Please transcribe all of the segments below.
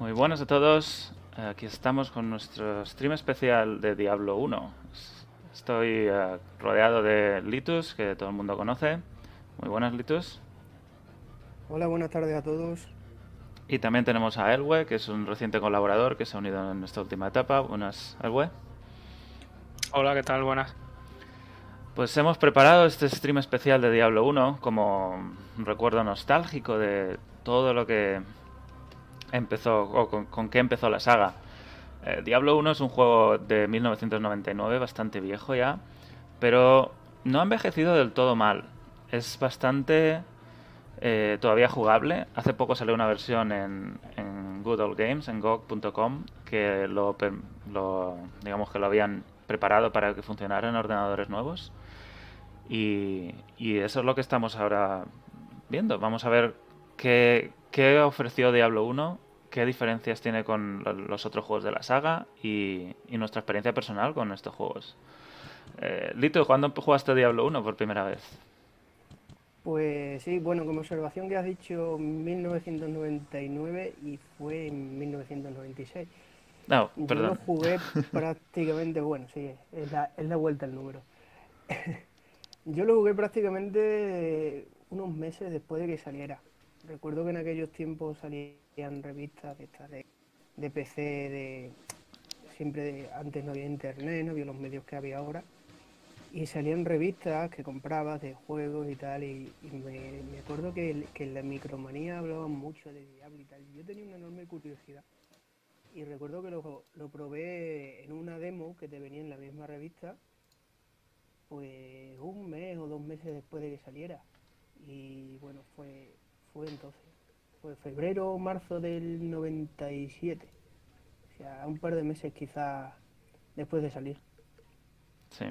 Muy buenas a todos. Aquí estamos con nuestro stream especial de Diablo 1. Estoy eh, rodeado de Litus, que todo el mundo conoce. Muy buenas, Litus. Hola, buenas tardes a todos. Y también tenemos a Elwe, que es un reciente colaborador que se ha unido en esta última etapa. Buenas, Elwe. Hola, ¿qué tal? Buenas. Pues hemos preparado este stream especial de Diablo 1 como un recuerdo nostálgico de todo lo que empezó o con, qué empezó la saga. Eh, Diablo 1 es un juego de 1999, bastante viejo ya, pero no ha envejecido del todo mal. Es bastante eh, todavía jugable. Hace poco salió una versión en, en Good Old Games, en GOG.com, que lo, lo, digamos que lo habían preparado para que funcionara en ordenadores nuevos. Y, y eso es lo que estamos ahora viendo. Vamos a ver qué, qué ofreció Diablo 1, qué diferencias tiene con los otros juegos de la saga y, nuestra experiencia personal con estos juegos. Eh, Lito, ¿cuándo jugaste Diablo 1 por primera vez? Pues sí, bueno, como observación que has dicho, 1999 y fue en 1996. No, perdón. Yo lo jugué prácticamente, bueno, sí, es la, es la vuelta el número. Yo lo jugué prácticamente unos meses después de que saliera. Recuerdo que en aquellos tiempos salían revistas de, de, de PC, de siempre antes no había internet, no había los medios que había ahora y salían revistas que comprabas de juegos y tal, y, me, acuerdo que, en la micromanía hablaban mucho de Diablo y tal. Yo tenía una enorme curiosidad y recuerdo que lo probé en una demo que te venía en la misma revista, pues un mes o dos meses después de que saliera. Y bueno, fue, fue entonces, fue febrero o marzo del 97, o sea, un par de meses quizás después de salir. Sí.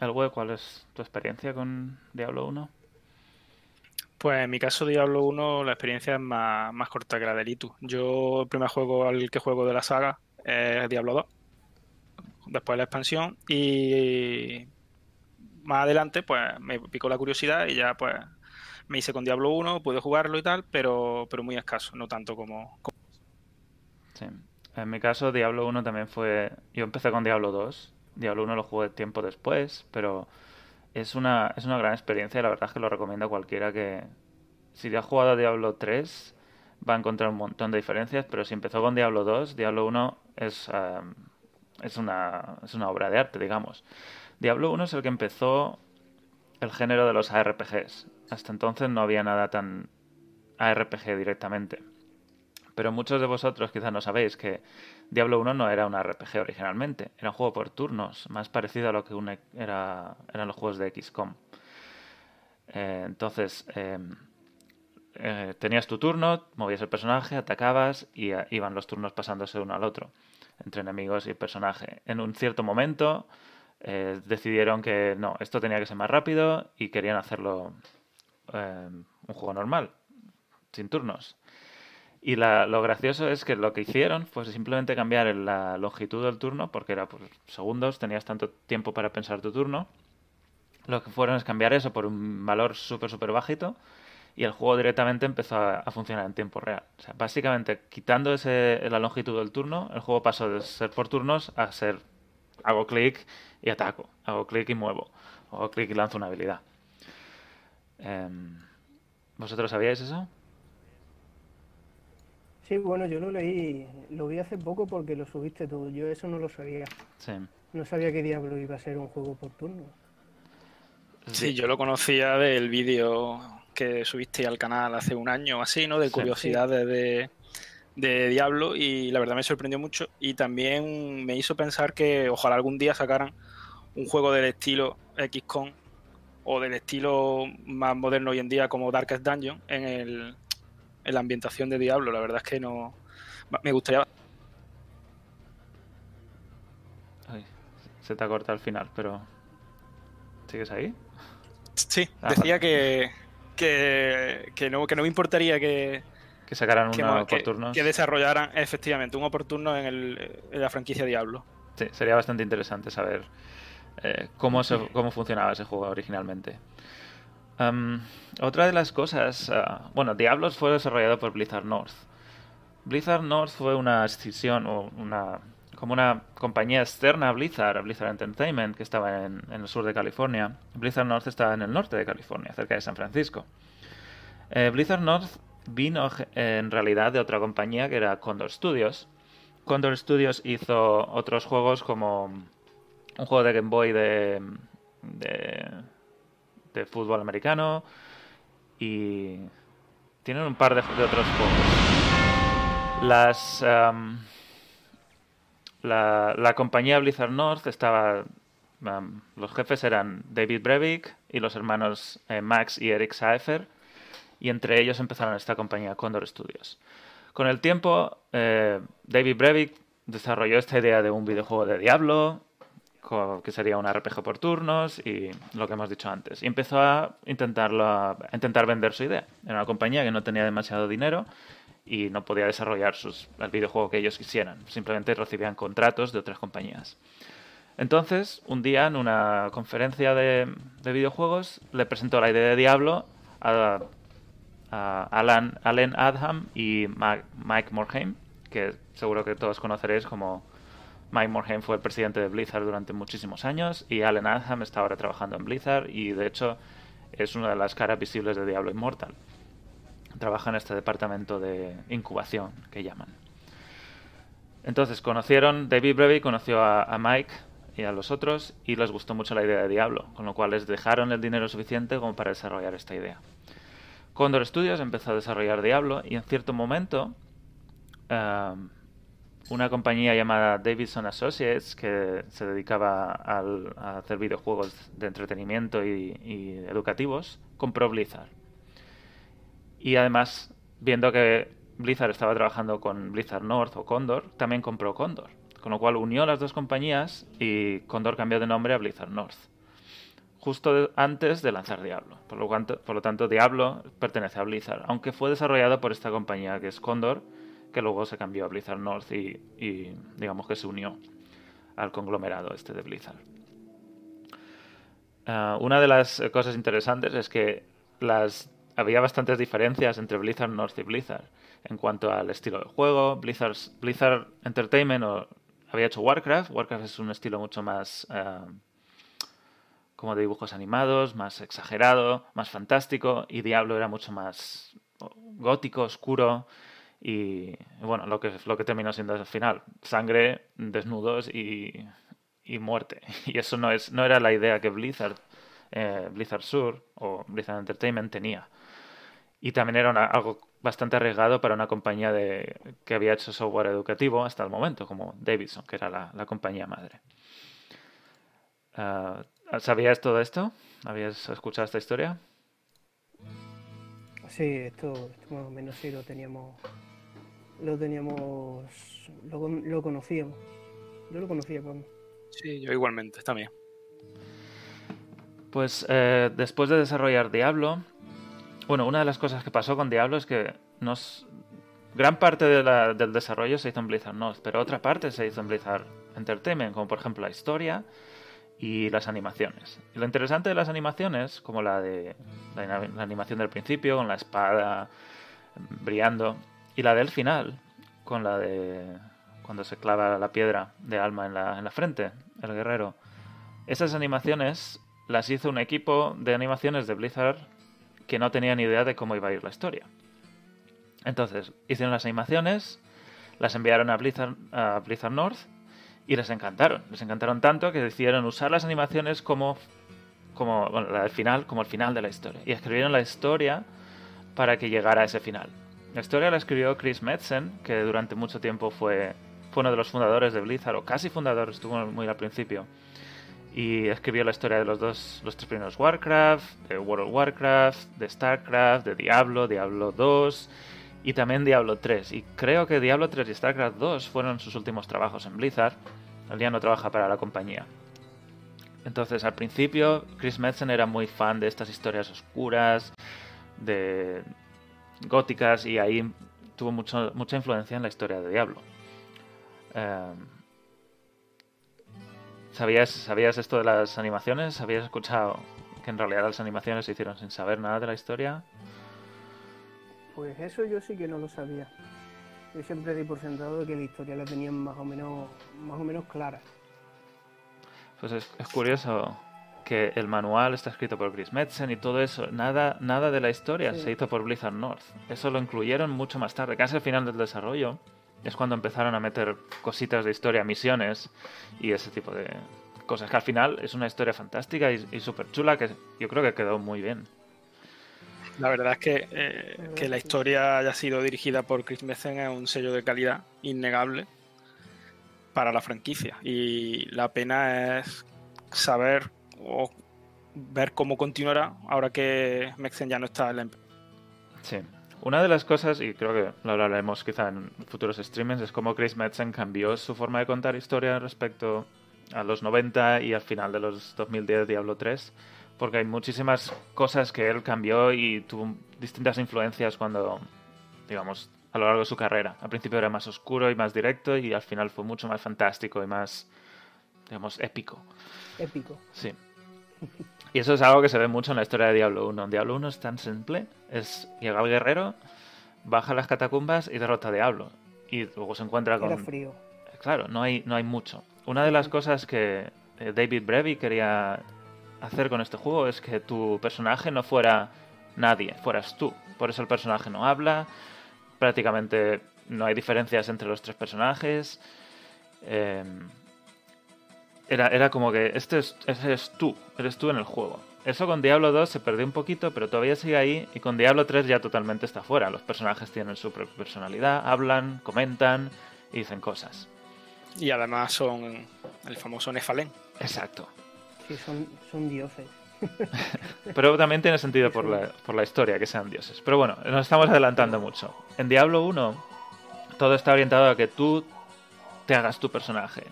El ¿cuál es tu experiencia con Diablo 1? Pues en mi caso, Diablo 1, la experiencia es más, corta que la de Litu. Yo, el primer juego al que juego de la saga es Diablo 2. Después la expansión. Y más adelante, pues me picó la curiosidad y ya, pues me hice con Diablo 1, pude jugarlo y tal, pero, pero muy escaso, no tanto como. Sí. En mi caso, Diablo 1 también fue. Yo empecé con Diablo 2 Diablo 1 lo jugué tiempo después, pero es una, es una gran experiencia y la verdad es que lo recomiendo a cualquiera que... Si ya ha jugado a Diablo 3 va a encontrar un montón de diferencias, pero si empezó con Diablo 2, Diablo 1 es, es, una, es una obra de arte, digamos. Diablo 1 es el que empezó el género de los ARPGs. Hasta entonces no había nada tan ARPG directamente. Pero muchos de vosotros quizás no sabéis que Diablo 1 no era un RPG originalmente, era un juego por turnos, más parecido a lo que era, eran los juegos de XCOM. Eh, entonces, em, eh, tenías tu turno, movías el personaje, atacabas y iban los turnos pasándose uno al otro, entre enemigos y personaje. En un cierto momento eh, decidieron que no, esto tenía que ser más rápido y querían hacerlo em, un juego normal, sin turnos. Y lo gracioso es que lo que hicieron fue simplemente cambiar la longitud del turno, porque era por segundos, tenías tanto tiempo para pensar tu turno. Lo que fueron es cambiar eso por un valor súper, súper bajito y el juego directamente empezó a, funcionar en tiempo real. O sea, básicamente, quitando ese, la longitud del turno, el juego pasó de ser por turnos a ser hago clic y ataco, hago clic y muevo, hago clic y lanzo una habilidad. Em, ¿Vosotros sabíais eso? Sí, bueno, yo lo leí, lo vi hace poco porque lo subiste tú. Yo eso no lo sabía. Sí. No sabía que Diablo iba a ser un juego por turno. Sí, yo lo conocía del vídeo que subiste al canal hace un año o así, ¿no? De curiosidades de, de Diablo y la verdad me sorprendió mucho y también me hizo pensar que ojalá algún día sacaran un juego del estilo XCOM o del estilo más moderno hoy en día como Darkest Dungeon en el, en la ambientación de Diablo. La verdad es que no. Me gustaría. se te ha cortado al final, pero. ¿Sigues ahí? Sí, ah, decía que, que, no, que no me importaría que. Que sacaran un oportuno. Que, desarrollaran efectivamente un oportuno en, el, en la franquicia Diablo. Sí, sería bastante interesante saber eh, cómo, cómo funcionaba ese juego originalmente otra de las cosas, ah, bueno, Diablos fue desarrollado por Blizzard North. Blizzard North fue una escisión o una como una compañía externa a Blizzard, a Blizzard Entertainment, que estaba en, el sur de California. Blizzard North estaba en el norte de California, cerca de San Francisco. Eh, Blizzard North vino en realidad de otra compañía que era Condor Studios. Condor Studios hizo otros juegos como un juego de Game Boy de, de, fútbol americano y tienen un par de, otros juegos. Las la, la, compañía Blizzard North estaba los jefes eran David Brevik y los hermanos eh, Max y Eric Saefer y entre ellos empezaron esta compañía Condor Studios. Con el tiempo, eh, David Brevik desarrolló esta idea de un videojuego de Diablo, que sería un RPG por turnos y lo que hemos dicho antes. Y empezó a, intentarlo, a intentar vender su idea. Era una compañía que no tenía demasiado dinero y no podía desarrollar sus, el videojuego que ellos quisieran. Simplemente recibían contratos de otras compañías. Entonces, un día en una conferencia de, de videojuegos, le presentó la idea de Diablo a, Alan, Allen Adham y Mike Morhaime, que seguro que todos conoceréis como Mike Morhaime fue el presidente de Blizzard durante muchísimos años y Allen Adham está ahora trabajando en Blizzard y de hecho es una de las caras visibles de Diablo Immortal. Trabaja en este departamento de incubación que llaman. Entonces conocieron, David Brevy conoció a Mike y a los otros y les gustó mucho la idea de Diablo, con lo cual les dejaron el dinero suficiente como para desarrollar esta idea. Condor Studios empezó a desarrollar Diablo y en cierto momento um, una compañía llamada Davidson Associates que se dedicaba a hacer videojuegos de entretenimiento y, educativos compró Blizzard. Y además, viendo que Blizzard estaba trabajando con Blizzard North o Condor, también compró Condor. Con lo cual unió las dos compañías y Condor cambió de nombre a Blizzard North justo antes de lanzar Diablo. Por lo, tanto, por lo tanto, Diablo pertenece a Blizzard, aunque fue desarrollado por esta compañía que es Condor, que luego se cambió a Blizzard North y, digamos que se unió al conglomerado este de Blizzard. Ah, una de las cosas interesantes es que había bastantes diferencias entre Blizzard North y Blizzard en cuanto al estilo de juego. Blizzard, Entertainment había hecho Warcraft. Warcraft es un estilo mucho más ah, como de dibujos animados, más exagerado, más fantástico, y Diablo era mucho más gótico, oscuro, y bueno, lo que, lo que terminó siendo al final, sangre, desnudos y, y muerte. Y eso no, es, no era la idea que Blizzard, eh, Blizzard Sur o Blizzard Entertainment tenía. Y también era algo bastante arriesgado para una compañía de, que había hecho software educativo hasta el momento, como Davidson, que era la, la compañía madre. Uh, ¿Sabías todo esto? ¿Habías escuchado esta historia? Sí, esto, más o menos sí lo teníamos. Lo teníamos. Lo, conocíamos. Yo lo conocía, vamos. Sí, yo igualmente, también. Pues eh, después de desarrollar Diablo. Bueno, una de las cosas que pasó con Diablo es que nos. Gran parte del desarrollo se hizo en Blizzard North, pero otra parte se hizo en Blizzard Entertainment, como por ejemplo la historia y las animaciones. Y lo interesante de las animaciones, como la de la, animación del principio, con la espada brillando, y la del final, con la de cuando se clava la piedra de alma en la, en la frente, el guerrero. Esas animaciones las hizo un equipo de animaciones de Blizzard que no tenía ni idea de cómo iba a ir la historia. Entonces, hicieron las animaciones, las enviaron a Blizzard, a Blizzard North y les encantaron. Les encantaron tanto que decidieron usar las animaciones como, como bueno, la del final, como el final de la historia. Y escribieron la historia para que llegara a ese final. La historia la escribió Chris Metzen, que durante mucho tiempo fue, fue uno de los fundadores de Blizzard, o casi fundador, estuvo muy al principio. Y escribió la historia de los dos, los tres primeros Warcraft, de World of Warcraft, de Starcraft, de Diablo, Diablo 2 y también Diablo 3. Y creo que Diablo 3 y StarCraft 2 fueron sus últimos trabajos en Blizzard. El día no trabaja para la compañía. Entonces, al principio, Chris Metzen era muy fan de estas historias oscuras, de góticas, y ahí tuvo mucho, mucha influencia en la historia de Diablo. Em, ¿sabías, ¿Sabías esto de las animaciones? ¿Habías escuchado que en realidad las animaciones se hicieron sin saber nada de la historia? Pues eso yo sí que no lo sabía. Yo siempre di por sentado que la historia la tenían más o menos, más o menos clara. Pues es, curioso que el manual está escrito por Chris Metzen y todo eso, nada, nada de la historia se hizo por Blizzard North. Eso lo incluyeron mucho más tarde, casi al final del desarrollo. Es cuando empezaron a meter cositas de historia, misiones y ese tipo de cosas. Que al final es una historia fantástica y, y súper chula que yo creo que quedó muy bien. La verdad es que, eh, que la historia haya sido dirigida por Chris Metzen es un sello de calidad innegable para la franquicia. Y la pena es saber o ver cómo continuará ahora que Metzen ya no está en la empresa. Sí. Una de las cosas, y creo que lo hablaremos quizá en futuros streamings, es cómo Chris Metzen cambió su forma de contar historia respecto a los 90 y al final de los 2010 Diablo 3 porque hay muchísimas cosas que él cambió y tuvo distintas influencias cuando, digamos, a lo largo de su carrera. Al principio era más oscuro y más directo y al final fue mucho más fantástico y más, digamos, épico. Épico. Sí. Y eso es algo que se ve mucho en la historia de Diablo 1. Diablo 1 es tan simple, es llega el guerrero, baja las catacumbas y derrota a Diablo. Y luego se encuentra con... Era frío. Claro, no hay, no hay mucho. Una de las cosas que eh, David Brevy quería hacer con este juego es que tu personaje no fuera nadie, fueras tú. Por eso el personaje no habla, prácticamente no hay diferencias entre los tres personajes. Em, era, era, como que este es, eres tú, eres tú en el juego. Eso con Diablo 2 se perdió un poquito, pero todavía sigue ahí. Y con Diablo 3 ya totalmente está fuera. Los personajes tienen su propia personalidad, hablan, comentan y dicen cosas. Y además son el famoso Nefalén. Exacto. Sí, son, son dioses. Pero también tiene sentido por la, por la historia que sean dioses. Pero bueno, nos estamos adelantando mucho. En Diablo 1 todo está orientado a que tú te hagas tu personaje.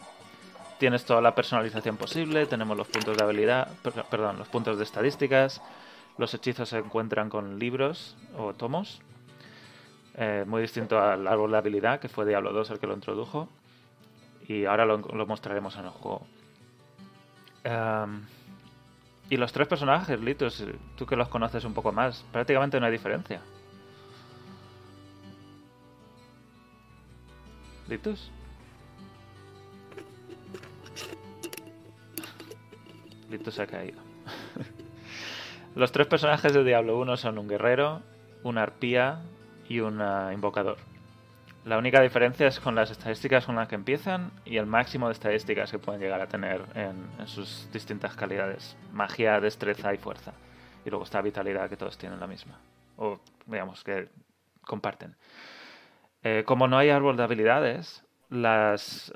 Tienes toda la personalización posible, tenemos los puntos de habilidad, perdón, los puntos de estadísticas, los hechizos se encuentran con libros o tomos, eh, muy distinto al árbol de habilidad, que fue Diablo 2 el que lo introdujo, y ahora lo, mostraremos en el juego y los tres personajes, Litos, tú que los conoces un poco más, prácticamente no hay diferencia. ¿Litos? Se ha caído. los tres personajes de Diablo 1 son un guerrero, una arpía y un invocador. La única diferencia es con las estadísticas con las que empiezan y el máximo de estadísticas que pueden llegar a tener en, sus distintas calidades. Magia, destreza y fuerza. Y luego está vitalidad, que todos tienen la misma. O, digamos, que comparten. Eh, como no hay árbol de habilidades, las,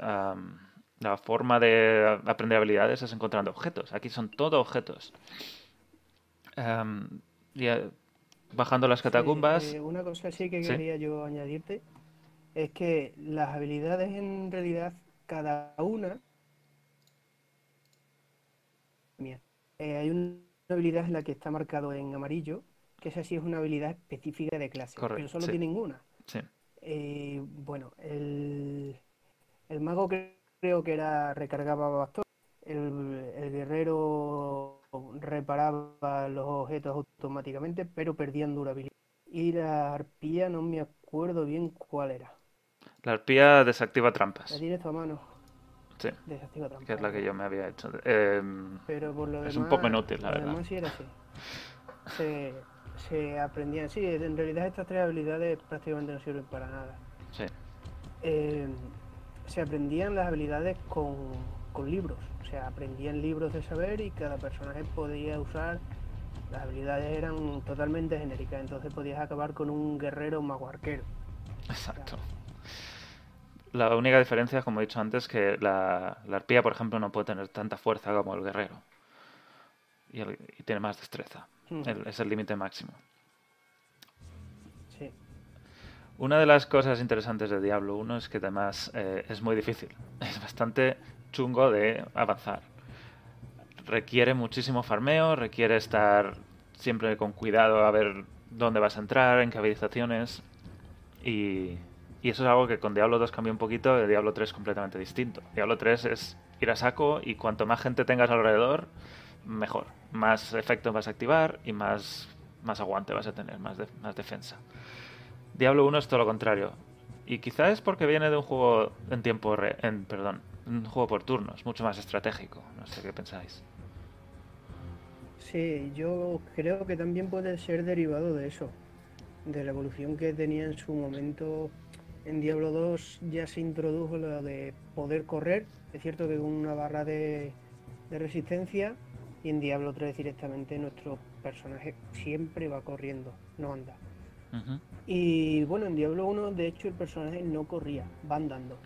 la forma de aprender habilidades es encontrando objetos. Aquí son todo objetos. y, eh, bajando las catacumbas. Eh, una cosa sí que quería yo añadirte es que las habilidades en realidad cada una eh, hay una habilidad en la que está marcado en amarillo que esa sí es una habilidad específica de clase pero solo tiene una eh, bueno el, el mago creo que era recargaba bastón el, el guerrero reparaba los objetos automáticamente pero perdían durabilidad y la arpía no me acuerdo bien cuál era la arpía desactiva trampas. La tienes a mano. Sí. Desactiva trampas. Que es la que yo me había hecho. Em, Pero por lo es demás, un poco inútil, la verdad. sí era así. Se, se aprendían. Sí, en realidad estas tres habilidades prácticamente no sirven para nada. Sí. Em, se aprendían las habilidades con, con libros. O sea, aprendían libros de saber y cada personaje podía usar las habilidades eran totalmente genéricas, entonces podías acabar con un guerrero mago arquero. Exacto. La única diferencia, como he dicho antes, que la, arpía, por ejemplo, no puede tener tanta fuerza como el guerrero. Y, tiene más destreza. Hmm. es el límite máximo. Una de las cosas interesantes de Diablo 1 es que además eh, es muy difícil. Es bastante chungo de avanzar. Requiere muchísimo farmeo, requiere estar siempre con cuidado a ver dónde vas a entrar, en qué habitaciones. Y, eso es algo que con Diablo 2 cambió un poquito, de Diablo 3 completamente distinto. Diablo 3 es ir a saco y cuanto más gente tengas alrededor, mejor. Más efectos vas a activar y más, más aguante vas a tener, más, más defensa. Diablo 1 es todo lo contrario. Y quizás es porque viene de un juego en tiempo, en, perdón, un juego por turnos, mucho más estratégico. No sé qué pensáis. Sí, yo creo que también puede ser derivado de eso, de la evolución que tenía en su momento. En Diablo 2 ya se introdujo lo de poder correr, es cierto que con una barra de, resistencia, y en Diablo 3 directamente nuestro personaje siempre va corriendo, no anda. Y bueno, en Diablo 1 de hecho el personaje no corría, va andando.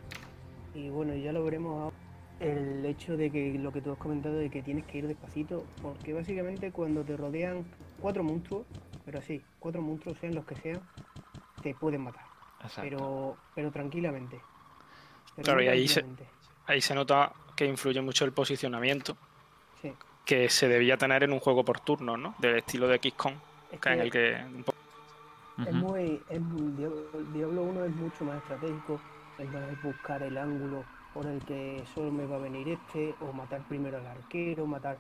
Y bueno, ya lo veremos ahora el hecho de que lo que tú has comentado de que tienes que ir despacito, porque básicamente cuando te rodean cuatro monstruos, pero así, cuatro monstruos sean los que sean, te pueden matar. Pero, pero tranquilamente. claro, y ahí se, ahí se nota que influye mucho el posicionamiento que se debía tener en un juego por turno, ¿no? Del estilo de XCOM, en el que... Es muy... Diablo 1 es mucho más estratégico, es buscar el ángulo por el que solo me va a venir este, o matar primero al arquero, matar...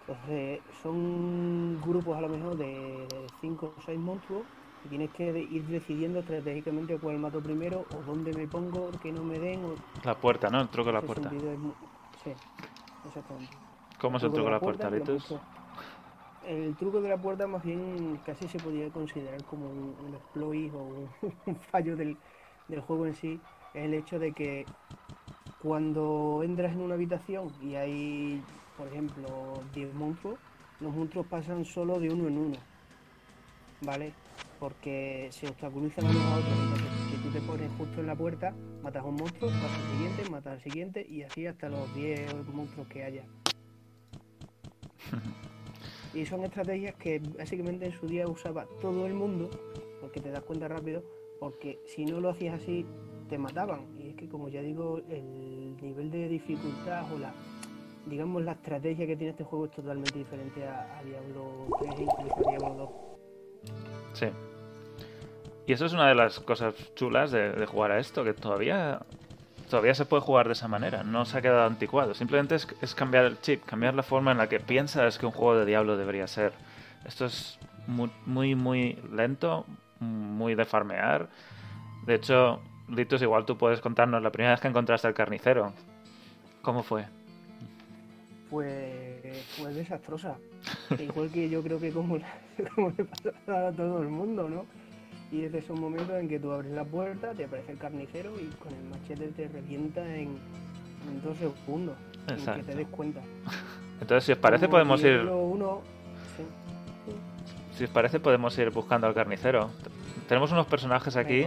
Entonces son grupos a lo mejor de 5 o 6 monstruos y tienes que ir decidiendo estratégicamente cuál mato primero o dónde me pongo, que no me den. O... La puerta, ¿no? El truco de la puerta. Sí, exactamente. ¿Cómo es el truco de la puerta, Litus? El truco de la puerta más bien casi se podría considerar como un, exploit o un, fallo del, del juego en sí. Es el hecho de que cuando entras en una habitación y hay, por ejemplo, 10 monstruos, los monstruos pasan solo de uno en uno, ¿vale? Porque se obstaculizan unos a otros. Entonces, si tú te pones justo en la puerta, matas a un monstruo, vas al siguiente, matas al siguiente y así hasta los 10 monstruos que haya. y son estrategias que básicamente en su día usaba todo el mundo, porque te das cuenta rápido, porque si no lo hacías así, te mataban. Y es que, como ya digo, el nivel de dificultad o la, digamos, la estrategia que tiene este juego es totalmente diferente a, Diablo 3 e incluso a Diablo 2. Sí. Y eso es una de las cosas chulas de, jugar a esto, que todavía todavía se puede jugar de esa manera, no se ha quedado anticuado. Simplemente es, es, cambiar el chip, cambiar la forma en la que piensas que un juego de Diablo debería ser. Esto es muy, muy, lento, muy de farmear. De hecho, Litus, igual tú puedes contarnos la primera vez que encontraste al carnicero. ¿Cómo fue? Pues fue desastrosa. igual que yo creo que como, como le pasa a todo el mundo, ¿no? Y es de esos momentos en que tú abres la puerta, te aparece el carnicero y con el machete te revienta en, dos segundos. Exacto. En que te des cuenta. Entonces, si os parece, podemos ir. Si os parece, podemos ir buscando al carnicero. Tenemos unos personajes aquí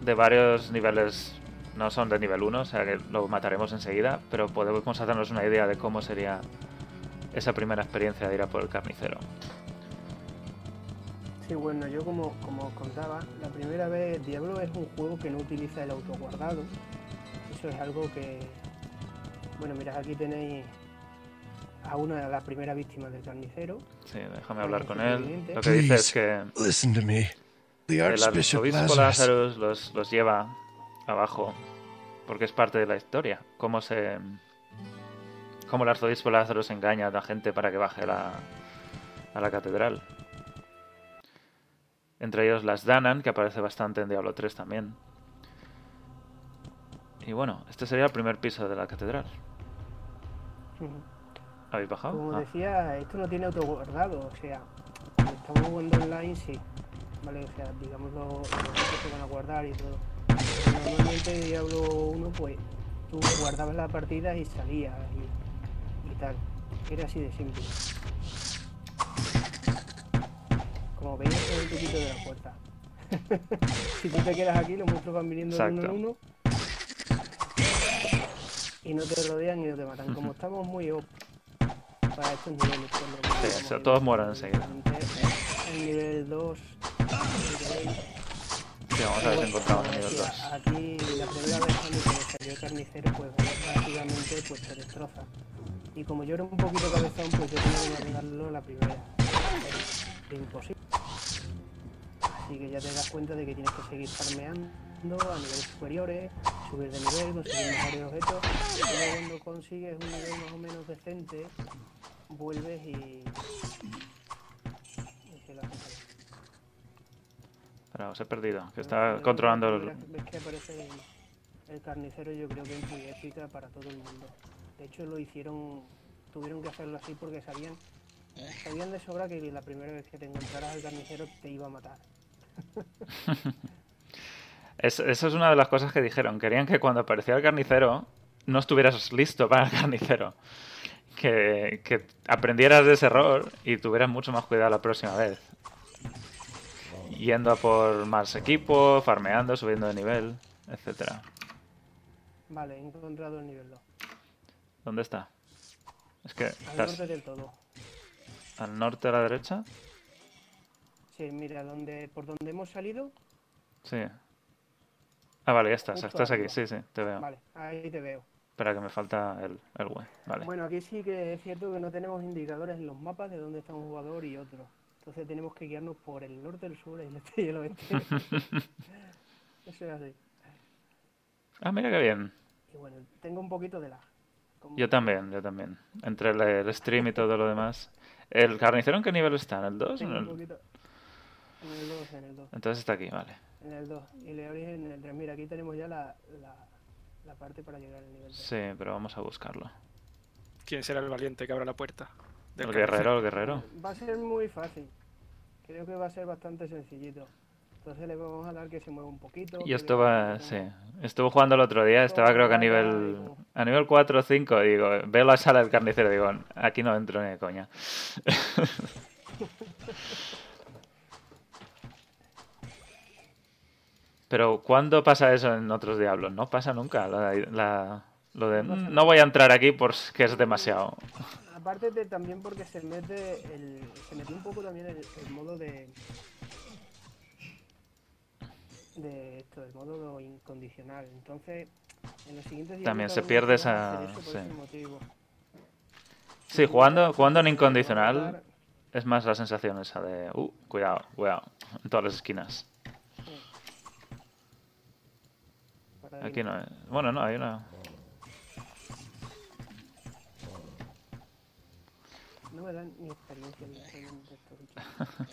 de varios niveles, no son de nivel 1, o sea que lo mataremos enseguida, pero podemos hacernos una idea de cómo sería esa primera experiencia de ir a por el carnicero. Sí, bueno, yo como, como os contaba, la primera vez Diablo es un juego que no utiliza el autoguardado. Eso es algo que... Bueno, mirad, aquí tenéis a una de las primeras víctimas del carnicero. Sí, déjame hablar con él. Lo que dice es que el arzobispo Lazarus los, los lleva abajo porque es parte de la historia. Cómo se. Cómo el arzobispo Lazarus engaña a la gente para que baje la, a la catedral. Entre ellos las Danan, que aparece bastante en Diablo 3 también. Y bueno, este sería el primer piso de la catedral. ¿Habéis bajado? Como ah. decía, esto no tiene autoguardado, o sea, estamos jugando online, sí. ¿vale? O sea, digamos los, que se van a guardar y todo. Normalmente Diablo 1, pues tú guardabas la partida y salías y, tal. Era así de simple. Como veis, es el poquito de la puerta. si tú te quedas aquí, los monstruos van viniendo de uno en uno. Y no te rodean y no te matan. Como estamos muy op para estos niveles. Sí, o sea, todos mueren enseguida. En nivel 2 Sí, vamos a ver si encontramos el nivel 2. Aquí la primera vez cuando salió el carnicero, pues prácticamente pues, se destroza. Y como yo era un poquito cabezón, pues yo tenía que arreglarlo la primera. Es imposible. Así que ya te das cuenta de que tienes que seguir farmeando a niveles superiores, subir de nivel, conseguir mejores objetos. Y luego cuando consigues un nivel más o menos decente, vuelves y Espera, os he perdido. Que está controlando el... Ves que aparece el, carnicero yo creo que es muy épica para todo el mundo. De hecho lo hicieron, tuvieron que hacerlo así porque sabían, sabían de sobra que la primera vez que te encontraras al carnicero te iba a matar. eso es una de las cosas que dijeron. Querían que cuando aparecía el carnicero no estuvieras listo para el carnicero. Que, que aprendieras de ese error y tuvieras mucho más cuidado la próxima vez yendo a por más equipo, farmeando, subiendo de nivel, etcétera. Vale, he encontrado el nivel 2. ¿Dónde está? Es que Al norte del todo. ¿Al norte a la derecha? Sí, mira, donde, por donde hemos salido. Sí. Ah, vale, ya estás. estás aquí, sí, sí, te veo. Vale, ahí te veo. Espera, que me falta el, el web. Vale. Bueno, aquí sí que es cierto que no tenemos indicadores en los mapas de dónde está un jugador y otro. Entonces tenemos que guiarnos por el norte, el sur, el este y el oeste. Eso es así. Ah, mira qué bien. Y bueno, tengo un poquito de lag. Yo también, yo también. Entre el, stream y todo lo demás. ¿El carnicero en qué nivel está? ¿En el 2? En el... poquito... En el 2, en el 2. Entonces está aquí, vale. En el 2. Y le abrís en el 3. Mira, aquí tenemos ya la, la, la parte para llegar al nivel 3. Sí, pero vamos a buscarlo. ¿Quién será el valiente que abra la puerta? El guerrero, el guerrero. Va a ser muy fácil. Creo que va a ser bastante sencillito. Entonces le vamos a dar que se mueva un poquito. Y esto va, sí. Estuve jugando el otro día, estaba creo que a nivel a nivel 4 o 5, digo, veo la sala del carnicero, digo, aquí no entro ni de coña. Pero ¿cuándo pasa eso en otros diablos? No pasa nunca. La, lo de no voy a entrar aquí porque es demasiado aparte de también porque se mete el, se metió un poco también el, modo de de esto, el modo incondicional. Entonces, en los siguientes días también se pierde esa sí. jugando jugando en incondicional es más la sensación esa de, uh, cuidado, cuidado, en todas las esquinas. Aquí no, bueno, no, hay una No me dan ni experiencia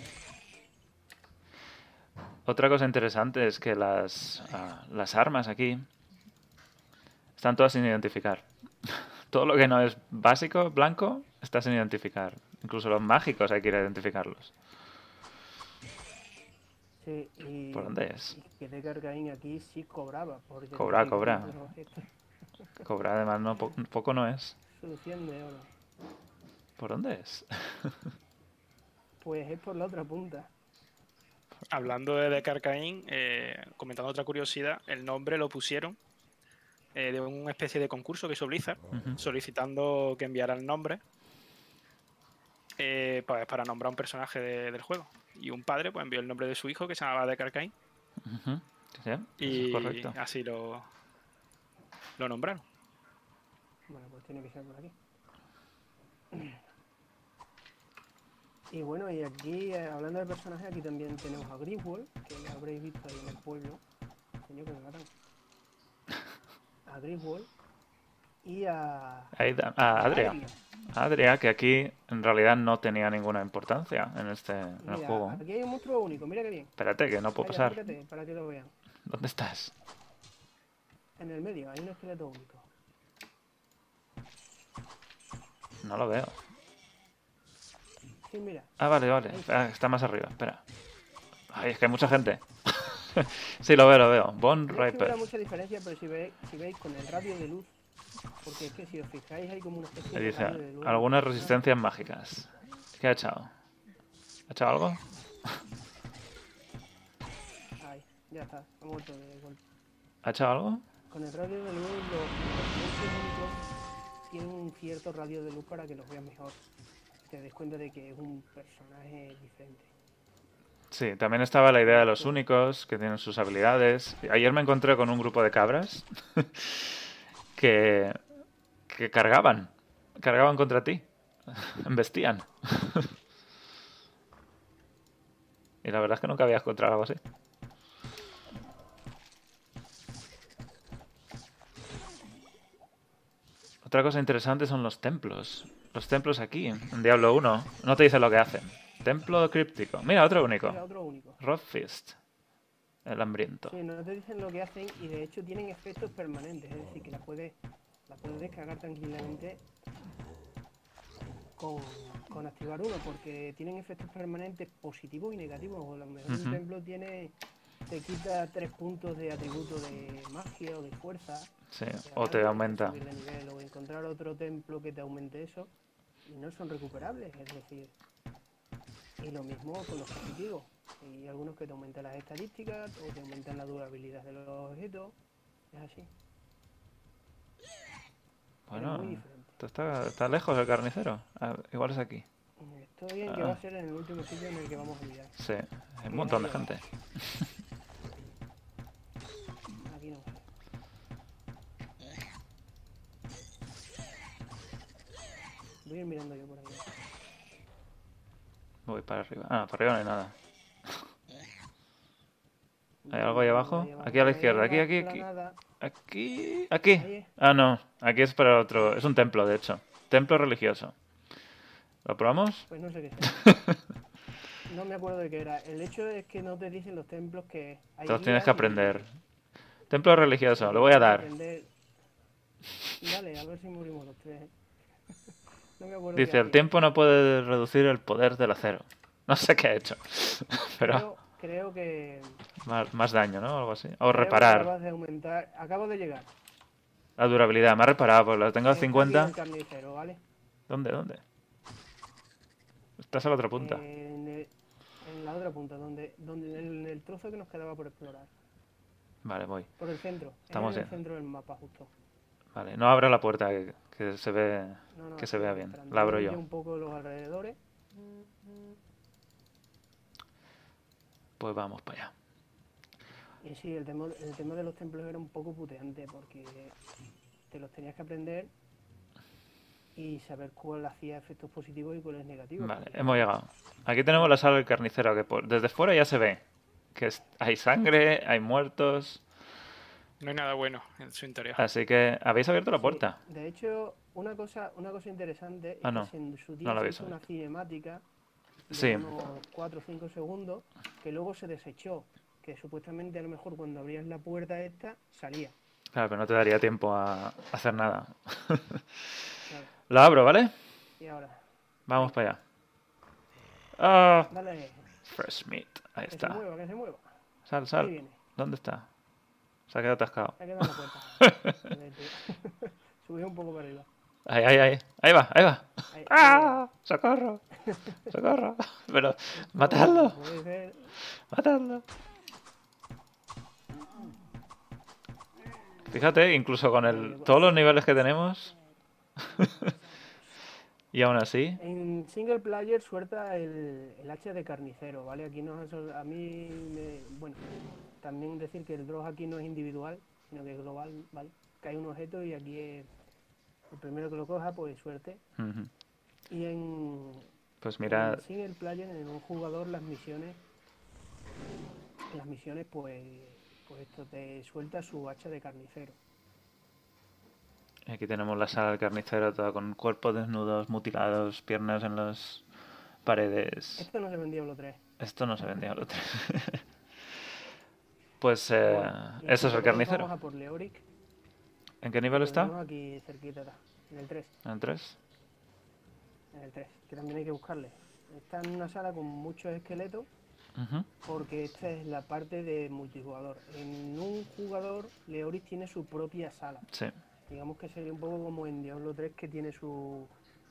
Otra cosa interesante es que las, ah, las armas aquí están todas sin identificar. Todo lo que no es básico, blanco, está sin identificar. Incluso los mágicos hay que ir a identificarlos. Sí, y, ¿Por dónde es? que de aquí sí cobraba. Cobra, cobra. Cobra, además, no, poco no es. Solución de oro. ¿Por dónde es? pues es por la otra punta. Hablando de Decarcaín, eh, comentando otra curiosidad, el nombre lo pusieron eh, de una especie de concurso que hizo Blizzard, solicitando que enviara el nombre eh, para, para, nombrar un personaje del juego. Y un padre pues envió el nombre de su hijo que se llamaba Decarcaín. y así lo, lo nombraron. Bueno, pues tiene que ser por aquí. Y bueno, y aquí, eh, hablando de personajes, aquí también tenemos a Griswold, que lo habréis visto ahí en el pueblo. Señor, que me matan. A Griswold y a... a Adria. Adria, que aquí en realidad no tenía ninguna importancia en este el juego. Aquí hay un monstruo único, mira que bien. Espérate, que no puedo pasar. para que lo vean. ¿Dónde estás? En el medio, hay un esqueleto único. No lo veo. Sí, mira. Ah, vale, vale. Ah, está más arriba, espera. Ay, es que hay mucha gente. sí, lo veo, lo veo. Bon no Riper. No mucha diferencia, pero si si veis con el radio de luz, porque es que si os fijáis hay como una especie de radio de. Algunas resistencias mágicas. ¿Qué ha echado? ¿Ha echado algo? Ay, ya está. Ha muerto de golpe. ¿Ha echado algo? Con el radio de luz los, tienen un cierto radio de luz para que los vean mejor te des cuenta de que es un personaje diferente. Sí, también estaba la idea de los únicos, que tienen sus habilidades. Ayer me encontré con un grupo de cabras que, que cargaban, cargaban contra ti, embestían. y la verdad es que nunca había encontrado algo así. Otra cosa interesante son los templos. Los templos aquí, en Diablo 1, no te dice lo que hacen. Templo críptico. Mira, otro único. Mira, otro único. El hambriento. Sí, no te dicen lo que hacen y de hecho tienen efectos permanentes, es decir, que la puedes, la puedes descargar tranquilamente con, con activar uno, porque tienen efectos permanentes positivos y negativos. Lo mejor un Ujú. templo tiene, te quita tres puntos de atributo de magia o de fuerza. Sí, o te aumenta. nivel, o encontrar otro templo que te aumente eso y no son recuperables, es decir. Y lo mismo con los positivos. Hay algunos que te aumentan las estadísticas o te aumentan la durabilidad de los objetos. Es así. Bueno, diferente. esto está, está lejos el carnicero. Ah, igual es aquí. Estoy en que va Ah. a ser en el último sitio en el que vamos a mirar. Sí, hay un montón de gente. Aquí no. Voy a ir mirando yo por aquí. Voy para arriba. Ah, para arriba no hay nada. ¿Hay algo ahí abajo? Aquí a la izquierda, aquí, aquí, aquí. Aquí. Ah, no, aquí es para otro. Es un templo, de hecho. Templo religioso. ¿Lo probamos? Pues no sé qué es. No me acuerdo de qué era. El hecho es que no te dicen los templos que hay. Te los tienes que aprender. Templo religioso, lo voy a dar. Dale, a ver si morimos los tres. ¿eh? No me acuerdo Dice, el tiempo no puede reducir el poder del acero. No sé qué ha hecho. Pero Creo, que. más, más daño, ¿no? Algo así. O reparar. acabas de aumentar. Acabo de llegar. La durabilidad. Me ha reparado, pues lo tengo a Está aquí 50. el carnicero, ¿vale? ¿Dónde? ¿Dónde? Estás a la otra punta. En, el- en la otra punta, donde, donde en el trozo que nos quedaba por explorar. Vale, voy. Por el centro. Estamos en el centro del mapa, justo. Vale, no abra la puerta, que, que se ve No, no, que se vea bien. La abro yo. un poco los alrededores. Pues vamos para allá. Y sí, el tema, el tema de los templos era un poco puteante porque te los tenías que aprender y saber cuál hacía efectos positivos y cuáles negativos. Vale, porque- hemos llegado. Aquí tenemos la sala del carnicero, que por- desde fuera ya se ve. Que es- hay sangre, hay muertos. No hay nada bueno en su interior. Así que habéis abierto la Sí, puerta. De hecho, una cosa, una cosa interesante Ah, es no. que en su No día la se habéis hizo una cinemática Sí. unos 4 o 5 segundos que luego se desechó. Que supuestamente a lo mejor cuando abrías la puerta esta salía. Claro, pero no te daría tiempo a hacer nada. Claro. La abro, ¿vale? Y ahora, Vamos para allá. Ah, dale, fresh meat. Ahí que se está. mueva, que se mueva. Sal, Ahí sal. viene, ¿Dónde está? Se ha quedado atascado. se ha quedado en la puerta. Subí un poco para arriba. Ahí, ahí, ahí. Ahí va, ahí va. Ahí, ¡Ah! ¡Socorro! ¡Socorro! Pero, matadlo, matadlo. Fíjate, incluso con el, todos los niveles que tenemos. y aún así. En single player suelta el, el hacha de carnicero, ¿vale? Aquí no es, a mí, me- bueno, también decir que el drop aquí no es individual, sino que es global, ¿vale? Cae un objeto y aquí es el primero que lo coja, pues suerte. Y en, Pues mira, en single player, en un jugador, las misiones, las misiones, pues, pues esto te suelta su hacha de carnicero. aquí tenemos la sala del carnicero, toda con cuerpos desnudos, mutilados, piernas en las paredes. Esto no se ve en Diablo 3. Esto no se vendía al otro. pues eh, Bueno, ese es el carnicero. Vamos a por Leoric. ¿En qué nivel está? aquí cerquita, en el 3. ¿En el 3? En el 3, que también hay que buscarle. Está en una sala con muchos esqueletos, porque esta es la parte de multijugador. En un jugador, Leoris tiene su propia sala. Sí, Digamos que sería un poco como en Diablo 3, que tiene su,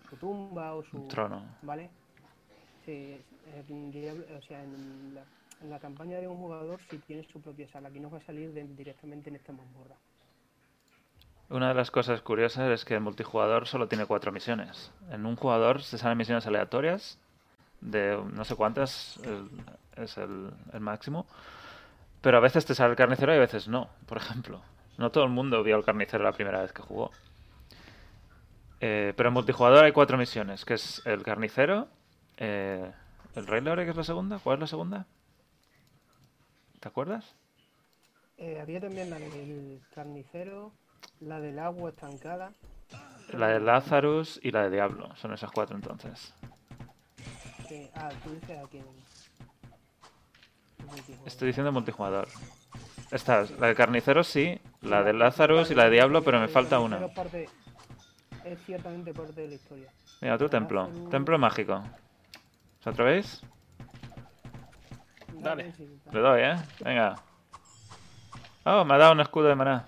su tumba o su. un trono. ¿Vale? Sí, en Diablo- o sea, en la, en la campaña de un jugador sí tiene su propia sala. Aquí nos va a salir de- directamente en esta mazmorra. Una de las cosas curiosas es que el multijugador solo tiene cuatro misiones. En un jugador se salen misiones aleatorias de no sé cuántas el- es el, el máximo. Pero a veces te sale el carnicero y a veces no, por ejemplo. No todo el mundo vio al carnicero la primera vez que jugó. Eh, pero en multijugador hay cuatro misiones, que es el carnicero, eh, el Rey Leore, que es la segunda. ¿Cuál es la segunda? ¿Te acuerdas? Eh, había también la del carnicero, la del agua estancada. La de Lazarus y la de Diablo. Son esas cuatro entonces. que- ah, tú dices aquí. en- Estoy diciendo multijugador. Estas, la de Carniceros sí, la de Lazarus y la de Diablo, pero me falta una. Es ciertamente parte de la historia. Mira, otro templo. Templo mágico. ¿Os atrevéis? Dale. Le doy, ¿eh? Venga. Oh, me ha dado un escudo de maná.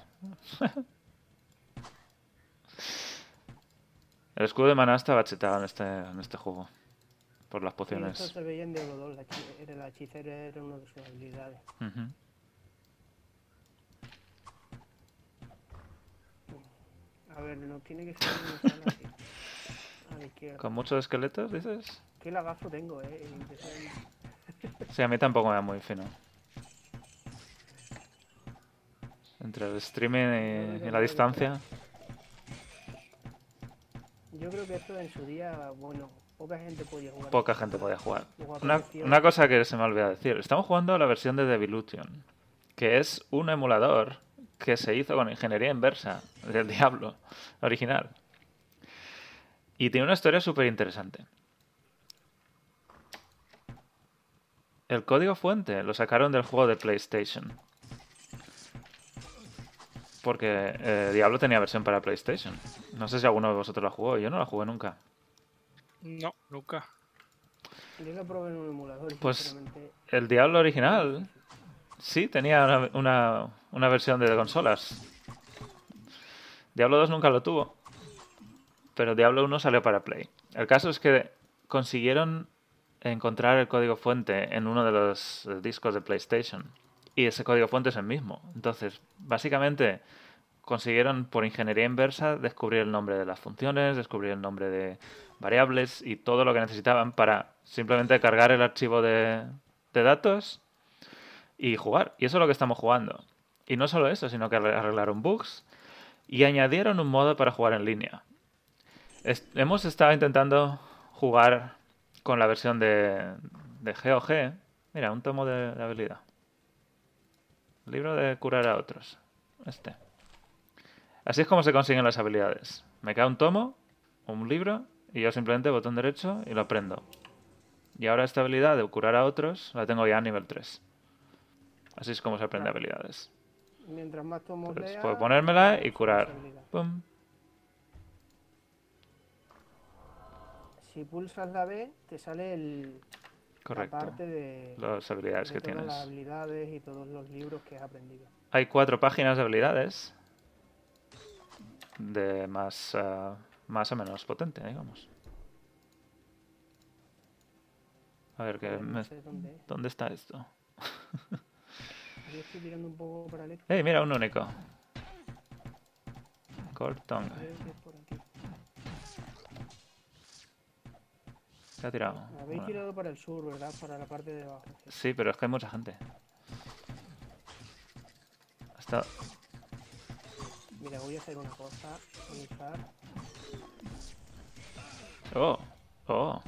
El escudo de maná estaba chetado en este, en este juego. Por las pociones. Sí, esto se veía en Diablo 2. La, la hechicera era una de sus habilidades. A ver, no tiene que ser una. ¿Con muchos esqueletos, dices? Qué lagazo tengo, eh. Sí, a mí tampoco me da muy fino. Entre el streaming y, la distancia. Yo creo que esto en su día, bueno, poca gente podía jugar. Poca gente podía jugar. Una, una cosa que se me olvidó decir. Estamos jugando a la versión de Devilution, que es un emulador que se hizo con ingeniería inversa del Diablo original. Y tiene una historia súper interesante. El código fuente lo sacaron del juego de PlayStation. Porque eh, Diablo tenía versión para PlayStation. No sé si alguno de vosotros la jugó. Yo no la jugué nunca. No, nunca. Yo la probé en un emulador. Pues el Diablo original sí tenía una, una, versión de consolas. Diablo 2 nunca lo tuvo. Pero Diablo 1 salió para Play. El caso es que consiguieron encontrar el código fuente en uno de los discos de PlayStation. Y ese código fuente es el mismo. Entonces, básicamente consiguieron por ingeniería inversa descubrir el nombre de las funciones, descubrir el nombre de variables y todo lo que necesitaban para simplemente cargar el archivo de, de datos y jugar. Y eso es lo que estamos jugando. Y no solo eso, sino que arreglaron bugs y añadieron un modo para jugar en línea. hemos estado intentando jugar con la versión de, de GOG. Mira, un tomo de, habilidad. Libro de curar a otros. Este. Así es como se consiguen las habilidades. Me cae un tomo, un libro, y yo simplemente botón derecho y lo aprendo. Y ahora esta habilidad de curar a otros la tengo ya a nivel 3. Así es como se aprende habilidades. Mientras más tomos pues puedo ponérmela y curar. Pum. Si pulsas la B, te sale el, Correcto. la parte de las habilidades que todas tienes. las habilidades y todos los libros que has aprendido. Hay cuatro páginas de habilidades. De más, uh, más o menos potente, digamos. A ver, ¿qué no sé dónde, ¿dónde está esto? Yo estoy tirando un poco para el ¡Ey, mira, un único! Cortong. ¿Qué ha tirado? Habéis tirado para el sur, ¿verdad? Para la parte de abajo. Sí, pero es que hay mucha gente. Hasta... Mira, voy a hacer una cosa. Voy a usar... Oh, oh.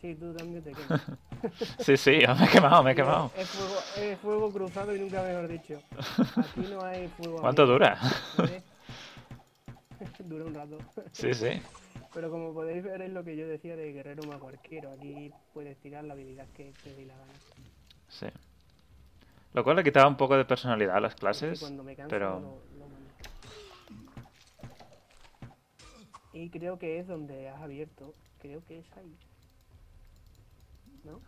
Sí, tú también te quemas. sí, sí, me he quemado, me he quemado. Es fuego, es fuego cruzado y nunca mejor dicho. Aquí no hay fuego. ¿Cuánto dura? dura un rato. sí, sí. Pero como podéis ver es lo que yo decía de guerrero más arquero. Aquí puedes tirar la habilidad que te dé la gana. Sí. Lo cual le quitaba un poco de personalidad a las clases, pero... y creo que es donde has abierto. Creo que es ahí. ¿No?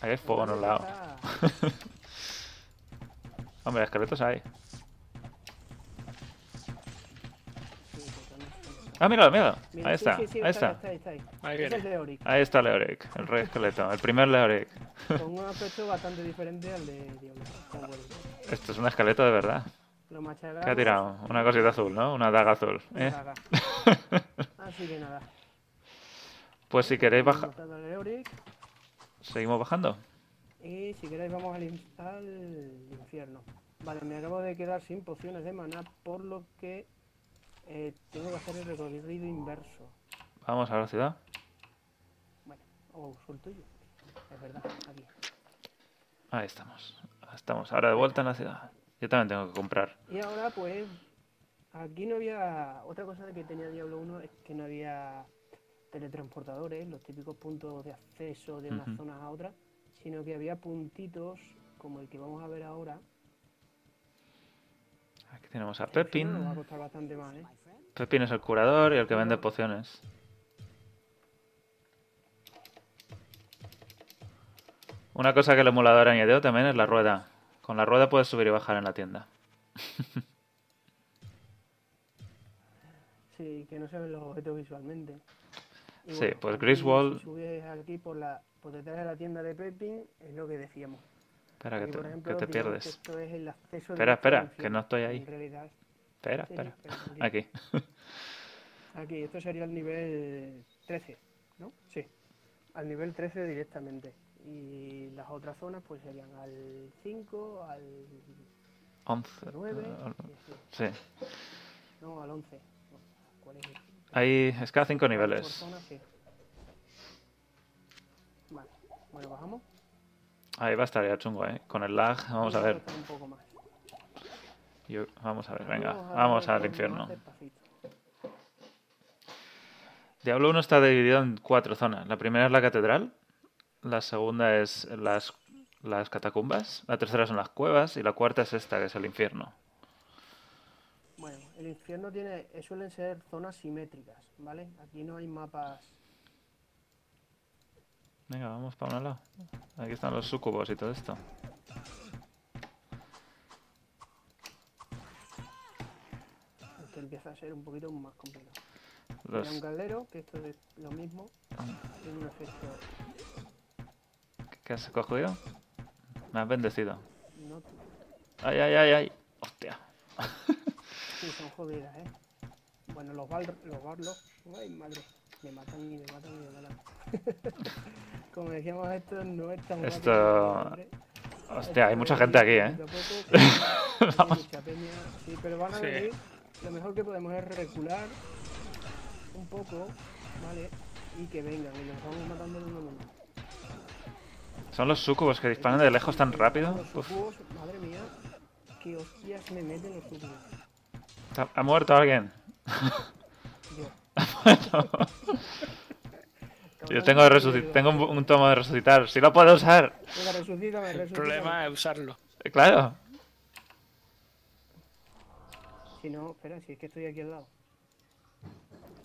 Ahí hay fuego en un lado. Hombre, esqueletos hay. Ah, míralo, míralo. ahí está, ahí está. Ahí, es Leoric. Ahí está Leoric, el rey esqueleto, el primer Leoric. Con un aspecto bastante diferente al de Diablo. Esto es un esqueleto de verdad. ¿Qué ha tirado? Una cosita azul, ¿no? Una daga azul. ¿eh? Daga. Así que nada. Pues si queréis bajar... ¿Seguimos bajando? Y si queréis vamos al, al infierno. Vale, me acabo de quedar sin pociones de maná, por lo que eh, tengo que hacer el recorrido inverso. Vamos a la ciudad. Bueno, o oh, suelto yo. Es verdad, aquí. Ahí estamos. Estamos ahora de vuelta en la ciudad. Yo también tengo que comprar. Y ahora pues, aquí no había... Otra cosa que tenía Diablo 1 es que no había teletransportadores, los típicos puntos de acceso de una zona a otra, sino que había puntitos como el que vamos a ver ahora. Aquí tenemos a Pepin. va a bastante más, ¿eh? Pepin es el curador y el que vende pociones. Una cosa que el emulador añadió también es la rueda. Con la rueda puedes subir y bajar en la tienda. Sí, que no se ven los objetos visualmente. Y Sí, pues Griswold- Si subes aquí por, la, por detrás de la tienda de Pepin, es lo que decíamos. Espera, que te, ejemplo, que te que pierdes. esto es el acceso Espera, espera, que no estoy ahí. En realidad, Espera, espera. Aquí. Aquí, esto sería el nivel 13, ¿no? Sí, al nivel 13 directamente. Y las otras zonas pues serían al 5, al 11. 9, eh, y así. Sí. no, al 11. No, ¿Cuál es? el? Ahí es cada cinco Por niveles. zona, sí. Vale, bueno, bajamos. Ahí va a estar ya chungo, ¿eh? Con el lag, vamos a ver. Yo- vamos a ver, venga, Vamos al infierno. Diablo 1 está dividido en cuatro zonas. La primera es la catedral, la segunda es las, las catacumbas, la tercera son las cuevas y la cuarta es esta, que es el infierno. Bueno, el infierno tiene, eh, suelen ser zonas simétricas, ¿vale? Aquí no hay mapas. Venga, vamos para un lado. Aquí están los sucubos y todo esto. que empieza a ser un poquito más complicado. Los- un caldero, que esto es lo mismo, tiene un efecto ¿Qué has cogido? Me has bendecido. no Ay, ay, ay, ay. Hostia. sí, son jodidas, ¿eh? Bueno, los bar los barlos, ay madre, me matan y me matan y me matan. Como decíamos, esto no es tan Esto-. Hostia, hay mucha gente aquí, ¿eh? que peña. Sí, pero van a Sí. venir. Lo mejor que podemos es recular un poco, ¿vale? Y que vengan y los vamos matando uno a uno. Son los sucubos que disparan de lejos tan rápido. Los Uf, sucubos, madre mía, qué hostias me meten los sucubos. ¿ha- ¿Ha muerto alguien? Yo. Yo tengo, un, un tomo de resucitar. Si lo puedo usar. Resucítame, El problema es usarlo. Eh, Claro. Si no, espera, si es que estoy aquí al lado.